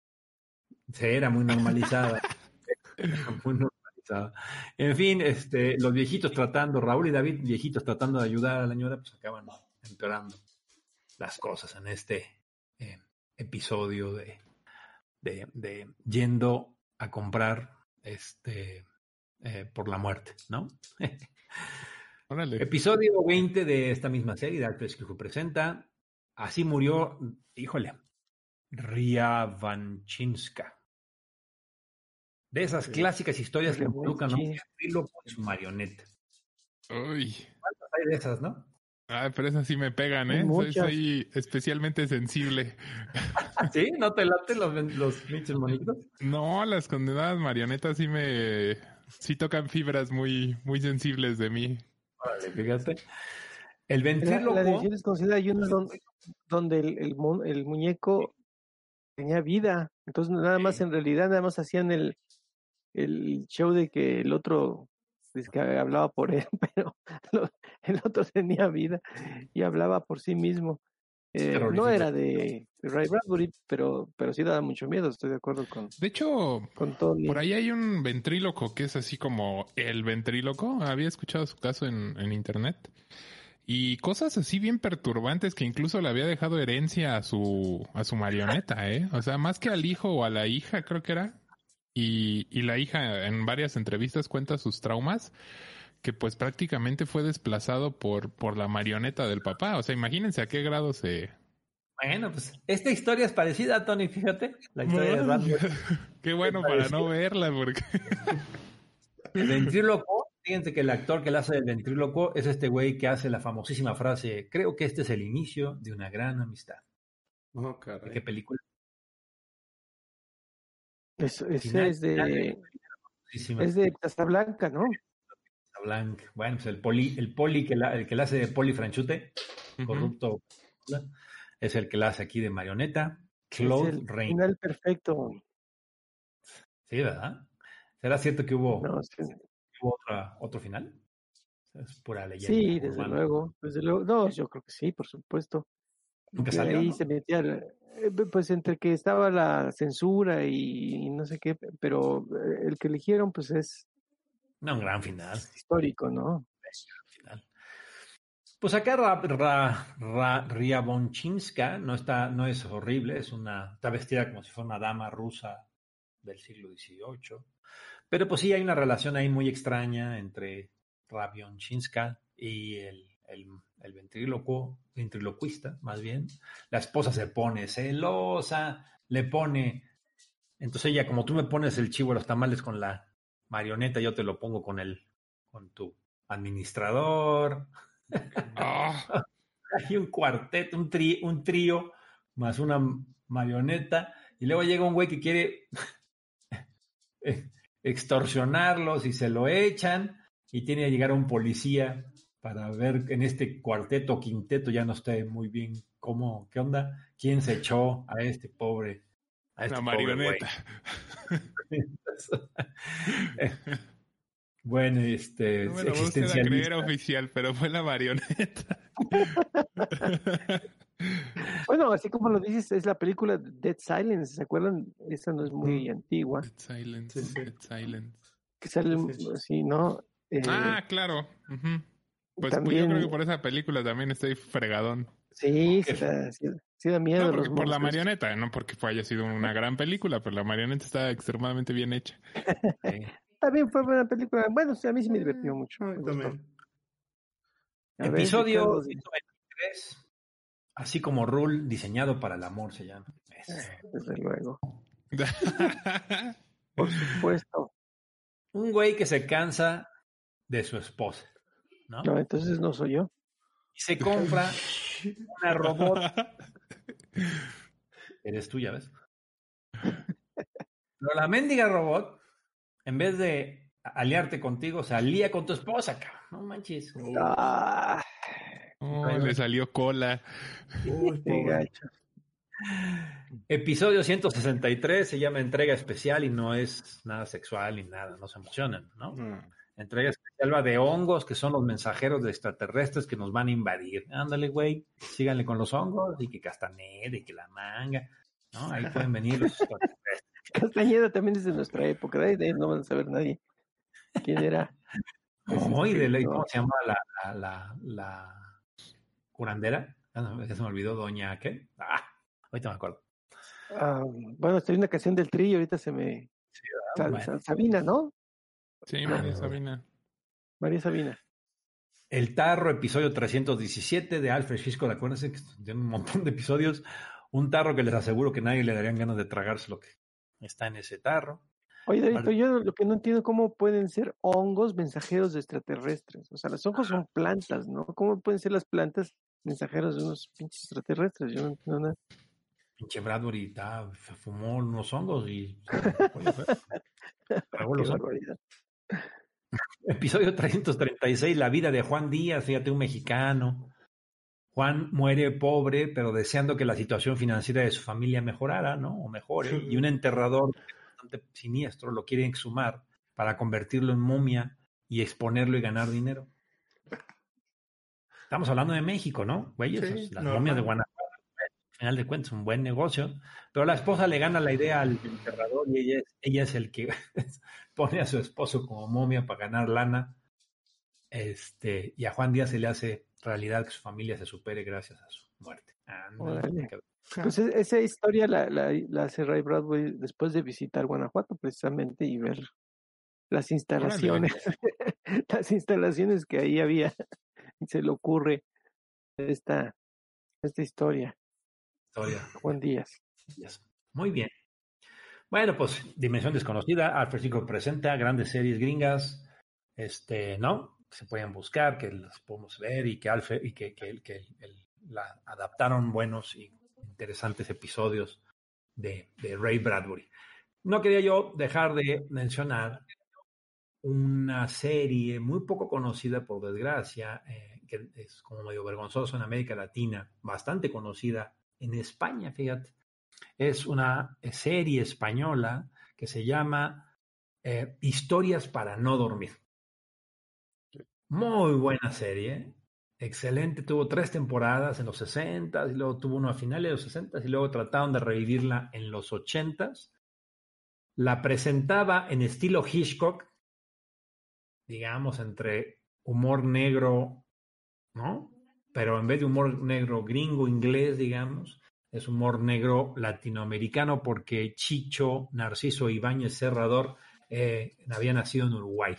Sí, era muy normalizada. Era muy normalizada. En fin, este, los viejitos tratando, Raúl y David, viejitos tratando de ayudar a la señora, pues acaban empeorando las cosas en este eh, episodio de, de, de yendo a comprar este eh, por la muerte, ¿no? Órale. Episodio 20 de esta misma serie Alfred Hitchcock presenta Así murió, híjole, Ria Vanchinska. De esas clásicas historias que involucran a un ventríloco y su marioneta. Uy. ¿Cuántas hay de esas, no? Ah, pero esas sí me pegan, ¿eh? Soy, muchas. soy especialmente sensible. ¿Sí? ¿No te laten los, los pinches monitos? No, las condenadas marionetas sí me... Sí tocan fibras muy, muy sensibles de mí. Órale, fíjate. El La, ventríloco... la edición desconocida hay una donde, donde el, el, mon- el muñeco tenía vida. Entonces nada más Sí. en realidad nada más hacían el, el show de que el otro es que hablaba por él, pero lo- el otro tenía vida y hablaba por sí mismo. Eh, no era de Ray Bradbury, pero, pero sí daba mucho miedo, estoy de acuerdo con, De hecho, con Tony. por ahí hay un ventríloco que es así como el ventríloco. Había escuchado su caso en, en internet. Y cosas así bien perturbantes que incluso le había dejado herencia a su, a su marioneta, ¿eh? O sea, más que al hijo o a la hija, creo que era. Y, y la hija en varias entrevistas cuenta sus traumas, que pues prácticamente fue desplazado por, por la marioneta del papá. O sea, imagínense a qué grado se... Bueno, pues esta historia es parecida, Tony, fíjate. La historia de Bradbury. Qué bueno para no verla, porque... El ventríloco Fíjense que el actor que le hace el ventríloco es este güey que hace la famosísima frase, creo que este es el inicio de una gran amistad. Oh, ¿De caray. qué película? Es, ese es de, es de Casablanca, ¿no? Blanc. Bueno, pues el poli, el poli que la, el que la hace de Poli Franchute, corrupto, es el que la hace aquí de marioneta. Es Claude el Rain. final perfecto. Sí, ¿verdad? ¿Será cierto que hubo, No, sí, hubo otra, otro final? Es pura leyenda. sí, desde luego, desde luego. No, yo creo que sí, por supuesto. Nunca salió, ahí ¿no? se metía, eh, pues entre que estaba la censura y, y no sé qué, pero eh, el que eligieron pues es No, un gran final. histórico, ¿no? final. Pues acá Ra, Ra, Ra- Riabonchinska no está, no es horrible, es una, está vestida como si fuera una dama rusa del siglo XVIII. Pero pues sí hay una relación ahí muy extraña entre Rabionchinska y el, el, el ventriloquista, más bien. La esposa se pone celosa, le pone. Entonces ella, como tú me pones el chivo de los tamales con la marioneta, yo te lo pongo con el, con tu administrador. Ah, Hay un cuarteto, un, tri- un trío, más una marioneta, y luego llega un güey que quiere extorsionarlos y se lo echan, y tiene que llegar un policía para ver en este cuarteto o quinteto, ya no esté muy bien cómo, qué onda, quién se echó a este pobre, a este la marioneta. bueno, este, No me lo a creer oficial, pero fue la marioneta. Bueno, así como lo dices, es la película Dead Silence, ¿se acuerdan? Esa no es muy antigua, Dead Silence, Sí, sí. Dead Silence. que sale Sí, sí. así, ¿no? Eh, Ah, claro. Pues, pues también- yo creo que por esa película también estoy fregadón. sí, sí, da, sí, sí da miedo. No, porque por la marioneta, no porque haya sido una gran película, pero la marioneta está extremadamente bien hecha. Sí. También fue buena película. Bueno, sí, a mí sí me divirtió mucho. Ah, me gustó. también. A ver, Episodio 123, así como Rule, diseñado para el amor se llama. Es- Desde luego. Por supuesto. Un güey que se cansa de su esposa, ¿no? No, entonces no soy yo. Y se compra una robot. Eres tú, ya ves. Pero la mendiga robot, en vez de aliarte contigo, se alía con tu esposa, cabrón. No manches. Ah, Oh, le salió cola. Uy, gacho. Episodio 163 se llama entrega especial y no es nada sexual ni nada, no se emocionen, ¿no? Mm. Entrega especial va de hongos, que son los mensajeros de extraterrestres que nos van a invadir. Ándale, güey, síganle con los hongos y que Castaneda y que la manga, ¿no? Ahí pueden venir los extraterrestres. Castañeda también es de nuestra época. De ahí no van a saber nadie quién era. No, y de No. ¿cómo se llama la, la, la, la curandera? No- ya se me olvidó, doña, ¿qué? Ah, ahorita me acuerdo. Ah, bueno, estoy en una canción del trillo, ahorita se me... Bueno. Sa- Sabina, ¿no? Sí, María Sabina. María Sabina. El Tarro, episodio 317 de Alfred Hitchcock. Acuérdense que tiene un montón de episodios. Un tarro que les aseguro que nadie le darían ganas de tragarse lo que está en ese tarro. Oye, David, Vale. yo lo que no entiendo cómo pueden ser hongos mensajeros de extraterrestres. O sea, los hongos son plantas, ¿no? ¿Cómo pueden ser las plantas mensajeros de unos pinches extraterrestres? Yo no entiendo nada. Pinche Bradbury ta- fumó unos hongos y. Tragó los hongos. Episodio 336, la vida de Juan Díaz, fíjate, un mexicano. Juan muere pobre, pero deseando que la situación financiera de su familia mejorara, ¿no? O mejore. Y un enterrador bastante siniestro lo quiere exhumar para convertirlo en momia y exponerlo y ganar dinero. Estamos hablando de México, ¿no? Güey, Sí, las momias de Guanajuato. Al final de cuentas, un buen negocio. Pero la esposa le gana la idea al enterrador y ella es, ella es el que pone a su esposo como momia para ganar lana. Este, y a Juan Díaz se le hace realidad que su familia se supere gracias a su muerte. Cabrón. Pues e- esa historia la, la, la hace Ray Bradbury después de visitar Guanajuato precisamente y ver las instalaciones, las instalaciones que ahí había. Y se le ocurre esta, esta historia, Historia. Juan. Díaz. Muy bien. Bueno, pues Dimensión Desconocida, Alfred Hitchcock presenta grandes series gringas. este, ¿no? Se pueden buscar, que las podemos ver y que, Alfe, y que, que, que el, la adaptaron buenos y interesantes episodios de, de, Ray Bradbury. No quería yo dejar de mencionar una serie muy poco conocida, por desgracia, eh, que es como medio vergonzoso en América Latina, bastante conocida en España, fíjate. Es una serie española que se llama eh, Historias para no dormir. Muy buena serie, excelente. Tuvo tres temporadas en los 60 y luego tuvo una a finales de los 60 y luego trataron de revivirla en los 80 La presentaba en estilo Hitchcock, digamos, entre humor negro, ¿no? Pero en vez de humor negro gringo, inglés, digamos, es humor negro latinoamericano porque Chicho Narciso Ibáñez Serrador eh, había nacido en Uruguay.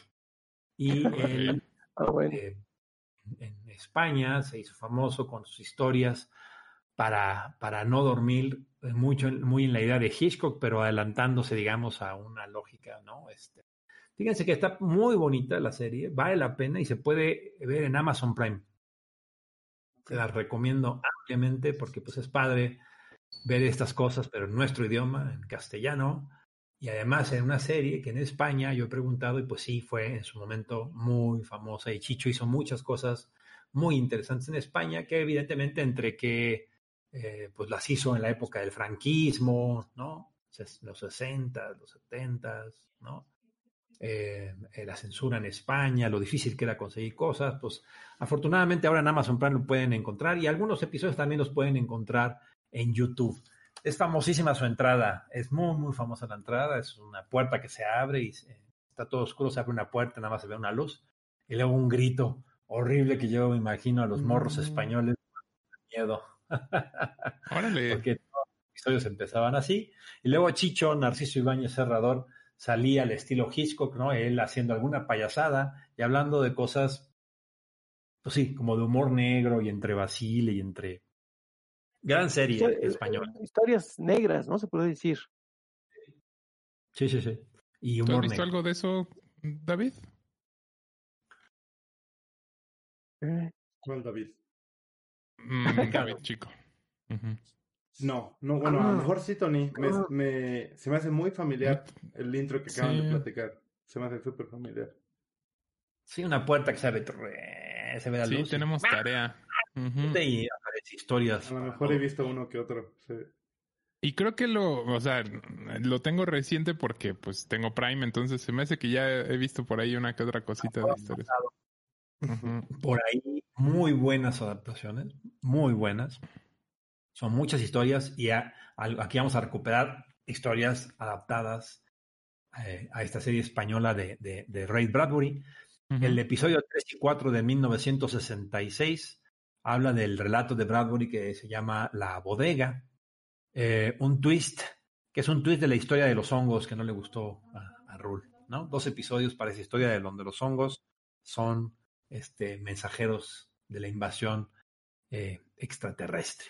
Y él, Ah, bueno. eh, en España se hizo famoso con sus historias para, para no dormir, mucho, muy en la idea de Hitchcock, pero adelantándose, digamos, a una lógica, ¿no? Este, fíjense que está muy bonita la serie, vale la pena y se puede ver en Amazon Prime. Se la recomiendo ampliamente porque pues es padre ver estas cosas, pero en nuestro idioma, en castellano, y además en una serie que en España yo he preguntado y pues sí, fue en su momento muy famosa y Chicho hizo muchas cosas muy interesantes en España que evidentemente entre que eh, pues las hizo en la época del franquismo, ¿no? Los 60, los 70, ¿no? Eh, la censura en España, lo difícil que era conseguir cosas, pues afortunadamente ahora en Amazon Prime lo pueden encontrar y algunos episodios también los pueden encontrar en YouTube. Es famosísima su entrada, es muy, muy famosa la entrada, es una puerta que se abre y está todo oscuro, se abre una puerta, nada más se ve una luz y luego un grito horrible que yo me imagino a los morros Mm. españoles miedo. Órale. Porque todos los episodios empezaban así. Y luego Chicho, Narciso Ibáñez Serrador, salía al estilo Hitchcock, ¿no? Él haciendo alguna payasada y hablando de cosas, pues sí, como de humor negro y entre Basile y entre... Gran serie Histo- española. Historias negras, ¿no? Se puede decir. Sí, sí, sí. Y ¿Tú has humor visto negro. algo de eso, David? Eh, ¿Cuál, David? Mm, David, chico. No, no, bueno, a lo Ah. mejor sí, Tony. Me, Ah. me- se me hace muy familiar el intro que acaban Sí. de platicar. Se me hace súper familiar. Sí, una puerta que se abre, se ve la Sí, luz. tenemos tarea. Ujú. Y historias. A lo mejor no- he visto uno que otro. sí. Y creo que lo, o sea, lo tengo reciente porque pues tengo Prime, entonces se me hace que ya he visto por ahí una que otra cosita de historias. Por ahí muy buenas adaptaciones, muy buenas. Son muchas historias y a- a- aquí vamos a recuperar historias adaptadas eh, a esta serie española de, de, de Ray Bradbury. El episodio 3 y 4 de 1966 habla del relato de Bradbury que se llama La bodega. Eh, un twist, que es un twist de la historia de los hongos que no le gustó a, a Rule. ¿no? Dos episodios para esa historia de donde los hongos son este, mensajeros de la invasión eh, extraterrestre.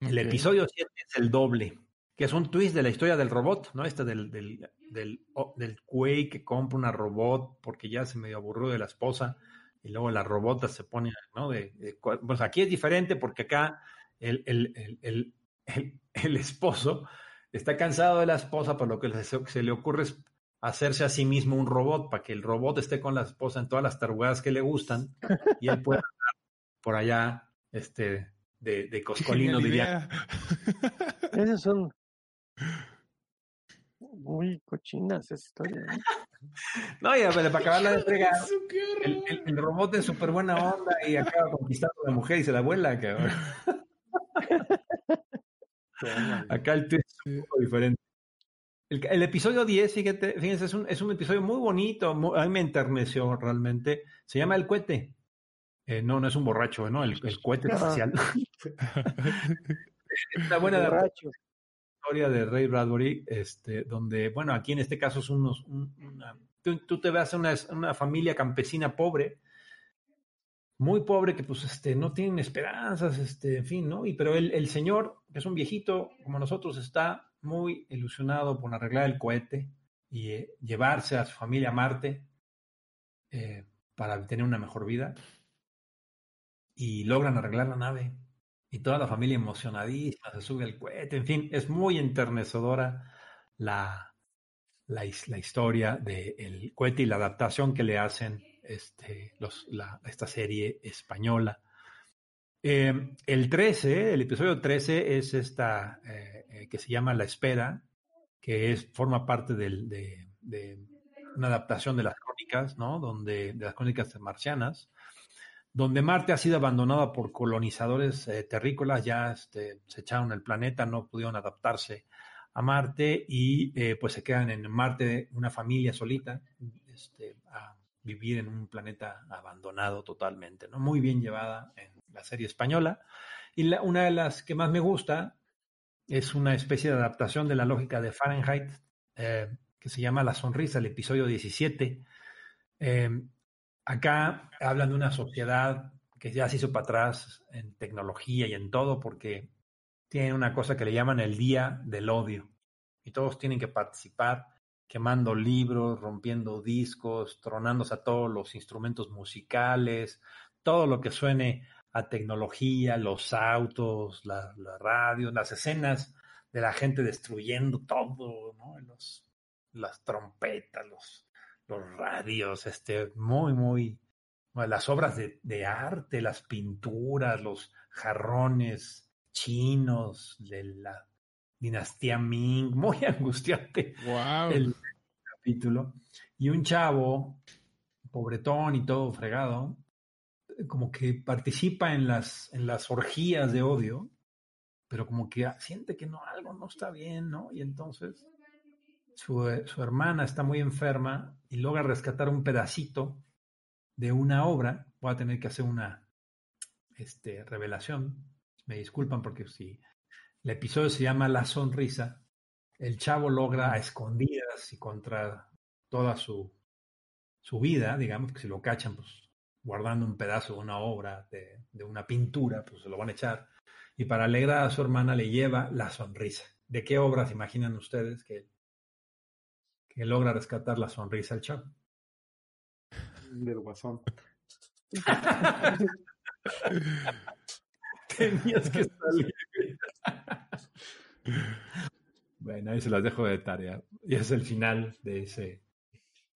El episodio 7 es el doble, que es un twist de la historia del robot, ¿no? Este del, del, del, oh, del que compra una robot porque ya se medio aburrió de la esposa y luego la robota se pone, ¿no? De, pues aquí es diferente porque acá el, el, el, el, el- el esposo está cansado de la esposa, por lo que se, se le ocurre es hacerse a sí mismo un robot para que el robot esté con la esposa en todas las tarugadas que le gustan y él pueda andar por allá este de, de coscolino diría esas son muy cochinas esas historias. ¿no? No, ya, pero para acabarla de fregar, el, el- el robot es súper buena onda y acaba conquistando a la mujer y se la vuela, cabrón. Acá el twist es un poco diferente. El, el episodio 10, fíjate, fíjense, es un, es un episodio muy bonito, mu- a mí me enterneció realmente. Se llama El Cohete. Eh, no, no es un borracho, ¿no? El, el cohete espacial. es una buena Borracho. De Ray Bradbury, este, donde, bueno, aquí en este caso es unos, tú te vas a una, una familia campesina pobre, muy pobre, que pues este, no tienen esperanzas, este, en fin, ¿no? Y, pero el, el señor, que es un viejito como nosotros, está muy ilusionado por arreglar el cohete y eh, llevarse a su familia a Marte. eh, para tener una mejor vida y logran arreglar la nave y toda la familia emocionadísima, se sube el cohete, en fin, es muy enternecedora la, la, historia del cohete y la adaptación que le hacen este, la, esta serie española. Eh, el 13, el episodio 13 es esta eh, eh, que se llama La Espera, que forma parte del, de, de, una adaptación de las crónicas, ¿no? Donde, de las crónicas marcianas, donde Marte ha sido abandonada por colonizadores eh, terrícolas, ya este, se echaron el planeta, no pudieron adaptarse a Marte y eh, pues se quedan en Marte una familia solita este, a vivir en un planeta abandonado totalmente, ¿no? Muy bien llevada en la serie española. Y una de las que más me gusta es una especie de adaptación de la lógica de Fahrenheit eh, que se llama La Sonrisa, el episodio 17. Eh, acá hablan de una sociedad que ya se hizo para atrás en tecnología y en todo porque tienen una cosa que le llaman el Día del Odio. Y todos tienen que participar quemando libros, rompiendo discos, tronándose a todos los instrumentos musicales, todo lo que suene a tecnología, los autos, la, la radio, las escenas de la gente destruyendo todo, ¿no? Los, las trompetas, los, los radios, este, muy, muy, las obras de, de, arte, las pinturas, los jarrones chinos de la dinastía Ming, muy angustiante wow. el capítulo. Y un chavo, pobretón y todo fregado, como que participa en las, en las orgías de odio, pero como que siente que no, algo no está bien, ¿no? Y entonces su, su, hermana está muy enferma y logra rescatar un pedacito de una obra. Voy a tener que hacer una este, revelación. Me disculpan porque si el episodio se llama La Sonrisa, el chavo logra a escondidas y contra toda su, su vida, digamos que si lo cachan, pues guardando un pedazo de una obra, de, una pintura, pues se lo van a echar. Y para alegrar a su hermana le lleva la sonrisa. ¿De qué obras imaginan ustedes que que logra rescatar la sonrisa al chavo. Del guasón. Tenías que salir. bueno, ahí se las dejo de tarea. Y es el final de ese,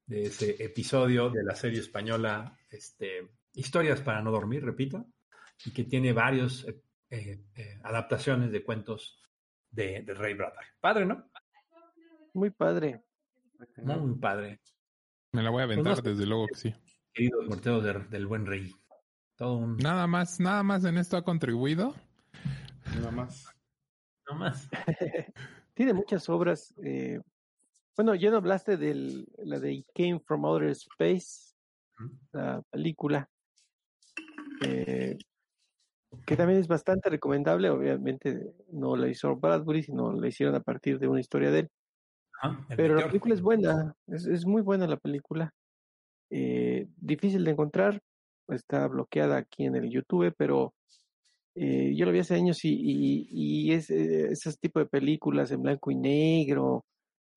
de ese episodio de la serie española este, Historias para no dormir, repito, y que tiene varios eh, eh, adaptaciones de cuentos de, de Ray Bradbury. Padre, ¿no? Muy padre. Muy padre. Me la voy a aventar, pues desde luego que sí. Queridos morteos de, del buen rey. Todo un... Nada más, nada más en esto ha contribuido. Nada más. Nada más. Tiene muchas obras. Eh, bueno, ya no hablaste de la de It Came from Outer Space, la película, eh, que también es bastante recomendable. Obviamente no la hizo Bradbury, sino la hicieron a partir de una historia de él. Ajá, Pero la película es buena, es, es muy buena la película. Eh, difícil de encontrar, está bloqueada aquí en el YouTube, pero eh, yo lo vi hace años y, y, y es eh, ese tipo de películas en blanco y negro,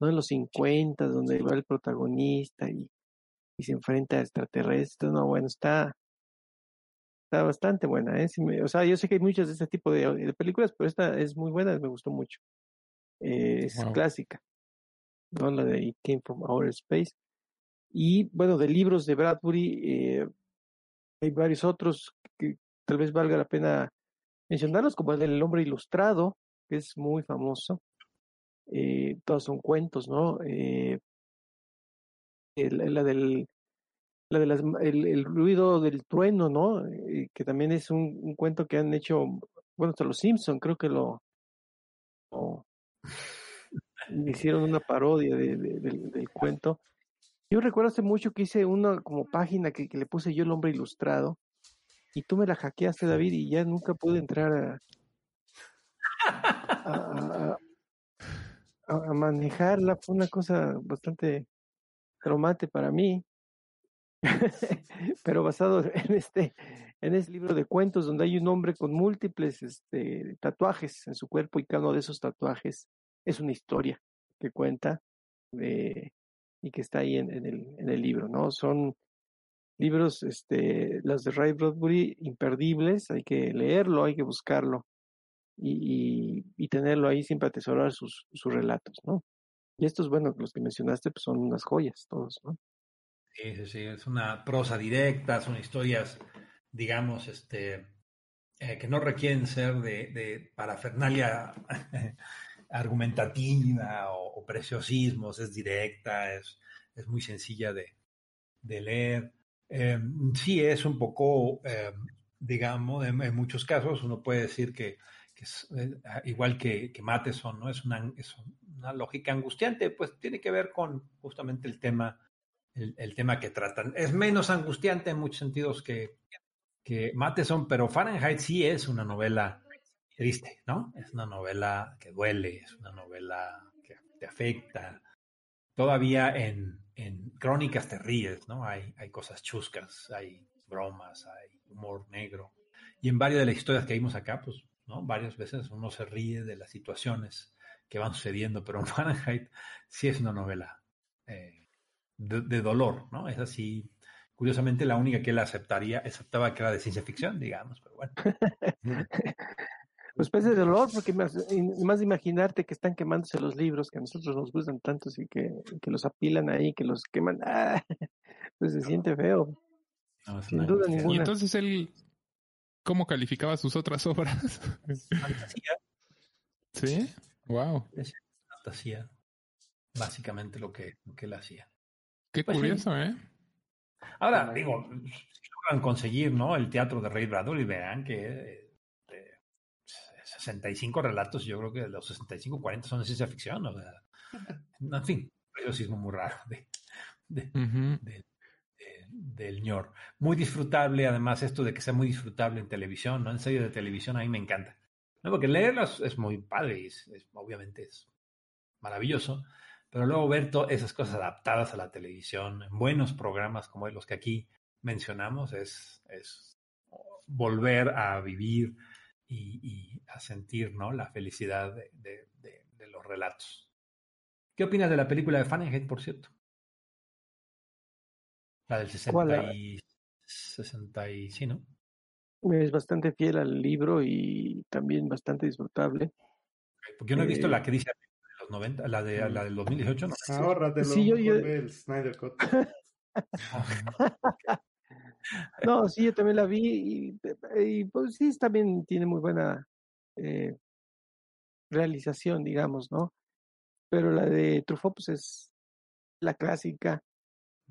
¿no? En los 50, donde va el protagonista y, y se enfrenta a extraterrestres. No, bueno, está, está bastante buena, ¿eh? Me- o sea, yo sé que hay muchas de este tipo de, de películas, pero esta es muy buena, me gustó mucho. Eh, es Wow. clásica, ¿no? La de It Came from Outer Space. Y bueno, de libros de Bradbury, eh, hay varios otros que tal vez valga la pena mencionarlos, como el del hombre ilustrado, que es muy famoso. Eh, todos son cuentos, ¿no? Eh, la del la de las, el, ruido del trueno, ¿no? Eh, que también es un, un cuento que han hecho, bueno, hasta los Simpson creo que lo, lo- hicieron una parodia de- de- del, del cuento. Yo recuerdo hace mucho que hice una como página que, que le puse yo el hombre ilustrado y tú me la hackeaste, David, y ya nunca pude entrar a, a, a- manejarla. Fue una cosa bastante traumante para mí. Pero basado en este, en ese libro de cuentos donde hay un hombre con múltiples este, tatuajes en su cuerpo y cada uno de esos tatuajes es una historia que cuenta y que está ahí en, el, en el libro, ¿no? Son libros, este, las de Ray Bradbury, imperdibles, hay que leerlo, hay que buscarlo y, y, tenerlo ahí siempre atesorar sus, sus relatos, ¿no? Y estos, bueno, los que mencionaste, pues son unas joyas todos, ¿no? Sí, sí, sí, es una prosa directa, son historias, digamos, este, eh, que no requieren ser de, de parafernalia argumentativa o, preciosismos, es directa, es, es muy sencilla de, de leer. Eh, sí, es un poco, eh, digamos, en, muchos casos uno puede decir que, es eh, igual que, que ¿no? Es una, es una lógica angustiante, pues tiene que ver con justamente el tema, el, el, tema que tratan. Es menos angustiante en muchos sentidos que, que pero Fahrenheit sí es una novela triste, ¿no? Es una novela que duele, es una novela que te afecta. Todavía en, en Crónicas te ríes, ¿no? Hay, hay cosas chuscas, hay bromas, hay humor negro. Y en varias de las historias que vimos acá, pues, ¿no? Varias veces uno se ríe de las situaciones que van sucediendo, pero en Fahrenheit sí es una novela eh, de, de, dolor, ¿no? Es así. Curiosamente, la única que él aceptaría, aceptaba que era de ciencia ficción, digamos, pero bueno. Pues pese de dolor, porque más, más de imaginarte que están quemándose los libros que a nosotros nos gustan tantos y que, que los apilan ahí, que los queman, ¡ah! pues se siente feo. No, Sin duda ninguna. Y entonces él, ¿cómo calificaba sus otras obras? Fantasía. ¿Sí? Wow. Fantasía. Básicamente lo que, lo que él hacía. Qué pues curioso, ¿eh? Ahora, digo, si logran conseguir, ¿no? El teatro de Ray Bradbury, verán que 65 relatos, yo creo que los 65, 40 son de ciencia ficción, o sea, en fin, preciosismo muy raro de, de, uh -huh. de, del ñor. Muy disfrutable, además, esto de que sea muy disfrutable en televisión, ¿no? En serio de televisión a mí me encanta. ¿no? Porque leerlas es muy padre y es, es, obviamente es maravilloso, pero luego ver todas esas cosas adaptadas a la televisión, en buenos programas como los que aquí mencionamos, es, es volver a vivir y, y, a sentir ¿no? la felicidad de, de, de, de, los relatos. ¿Qué opinas de la película de Fahrenheit, por cierto? La del 60 y, 60 y sí, ¿no? Es bastante fiel al libro y también bastante disfrutable. Porque yo no he visto eh, la que dice de los 90, la, de, la del 2018. ¿no? Ahórratelo, sí, yo, yo... el Snyder Cut. No, sí, yo también la vi y, pues sí, también tiene muy buena eh, realización, digamos, ¿no? Pero la de Truffaut pues es la clásica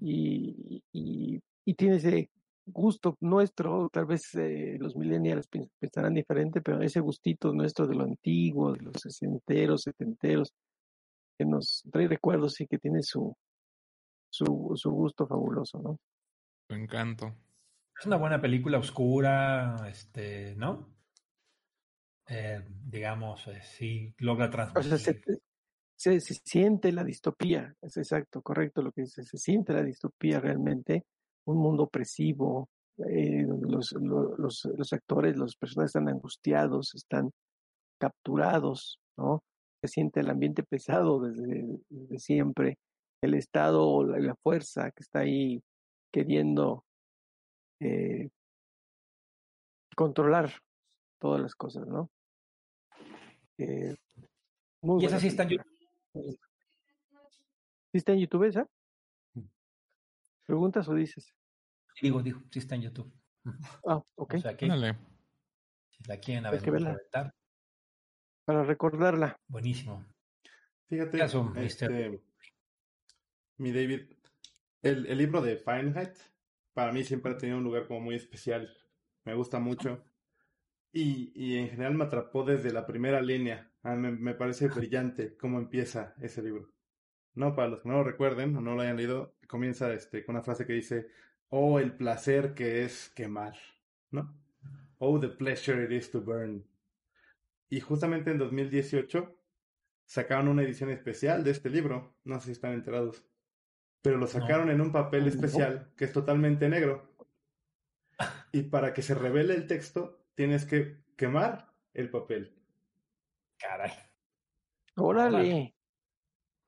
y, y, y tiene ese gusto nuestro, tal vez eh, los millennials pensarán diferente, pero ese gustito nuestro de lo antiguo, de los sesenteros, setenteros, que nos trae recuerdos y que tiene su, su, su gusto fabuloso, ¿no? Su encanto. Es una buena película oscura, este, ¿no? Eh, digamos, eh, sí logra transmitir. O sea, se, se, se, siente la distopía, es exacto, correcto lo que dice, se siente la distopía realmente, un mundo opresivo, eh, los, los, los, actores, los personajes están angustiados, están capturados, ¿no? Se siente el ambiente pesado desde, desde siempre, el Estado, la, la fuerza que está ahí queriendo eh, controlar todas las cosas, ¿no? Eh, muy ¿Y esa sí está en YouTube? ¿Sí está en YouTube esa? Mm. ¿Preguntas o dices? Digo, digo, sí está en YouTube. Ah, ok. O sea que, si la quieren a ver, Para recordarla. Buenísimo. Fíjate, este, mi David, el, el libro de Fahrenheit para mí siempre ha tenido un lugar como muy especial. Me gusta mucho. Y, y en general me atrapó desde la primera línea. Ah, me, me, parece brillante cómo empieza ese libro. No, para los que no lo recuerden o no lo hayan leído, comienza este, con una frase que dice, oh, el placer que es quemar, ¿no? Oh, the pleasure it is to burn. Y justamente en 2018 sacaron una edición especial de este libro, no sé si están enterados pero lo sacaron no. en un papel especial que es totalmente negro. Y para que se revele el texto, tienes que quemar el papel. Caray. Órale.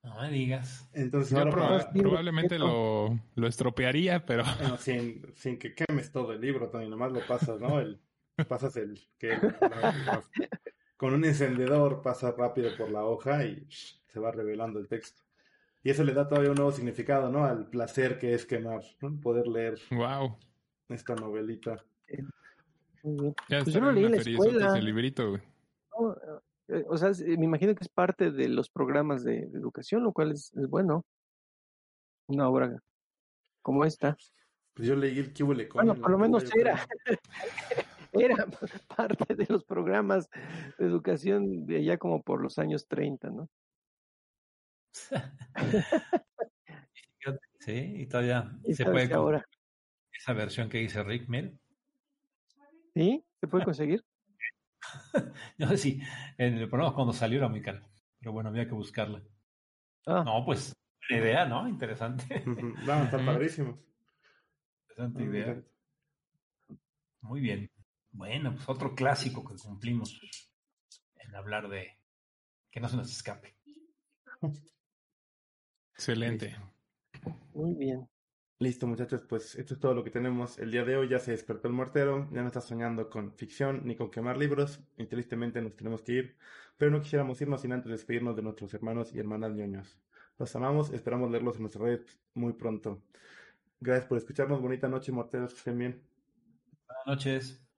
No me digas. Entonces, Yo proba- probablemente lo, lo estropearía, pero bueno, sin, sin que quemes todo el libro, Tony, nomás lo pasas, ¿no? El, pasas el que la- la- con un encendedor pasa rápido por la hoja y se va revelando el texto. Y eso le da todavía un nuevo significado, ¿no? Al placer que es quemar, ¿no? Poder leer wow. esta novelita. Bien. Ya Pues yo lo leí en la escuela. ese librito, güey. No, eh, O sea, me imagino que es parte de los programas de, de educación, lo cual es, es bueno. Una obra como esta. Pues yo leí el Kibule Bueno, por lo menos era. Era parte de los programas de educación de allá como por los años 30, ¿no? Sí, y todavía Y se puede ahora. esa versión que dice Rick, mira. ¿Sí? ¿Se puede conseguir? No sé si en el programa cuando salió era muy caro, pero bueno, había que buscarla. Ah, No, pues, una idea, ¿no? Interesante. Estar Ujú. padrísimos. Interesante idea. Muy bien. Bueno, pues otro clásico que cumplimos en hablar de que no se nos escape. Excelente. muy bien. Listo, muchachos, pues esto es todo lo que tenemos el día de hoy. Ya se despertó el muertero, ya no está soñando con ficción ni con quemar libros. Y tristemente nos tenemos que ir, pero no quisiéramos irnos sin antes despedirnos de nuestros hermanos y hermanas ñoños. Los amamos, esperamos leerlos en nuestras redes muy pronto. Gracias por escucharnos. Bonita noche, morteros, que estén bien. Buenas noches.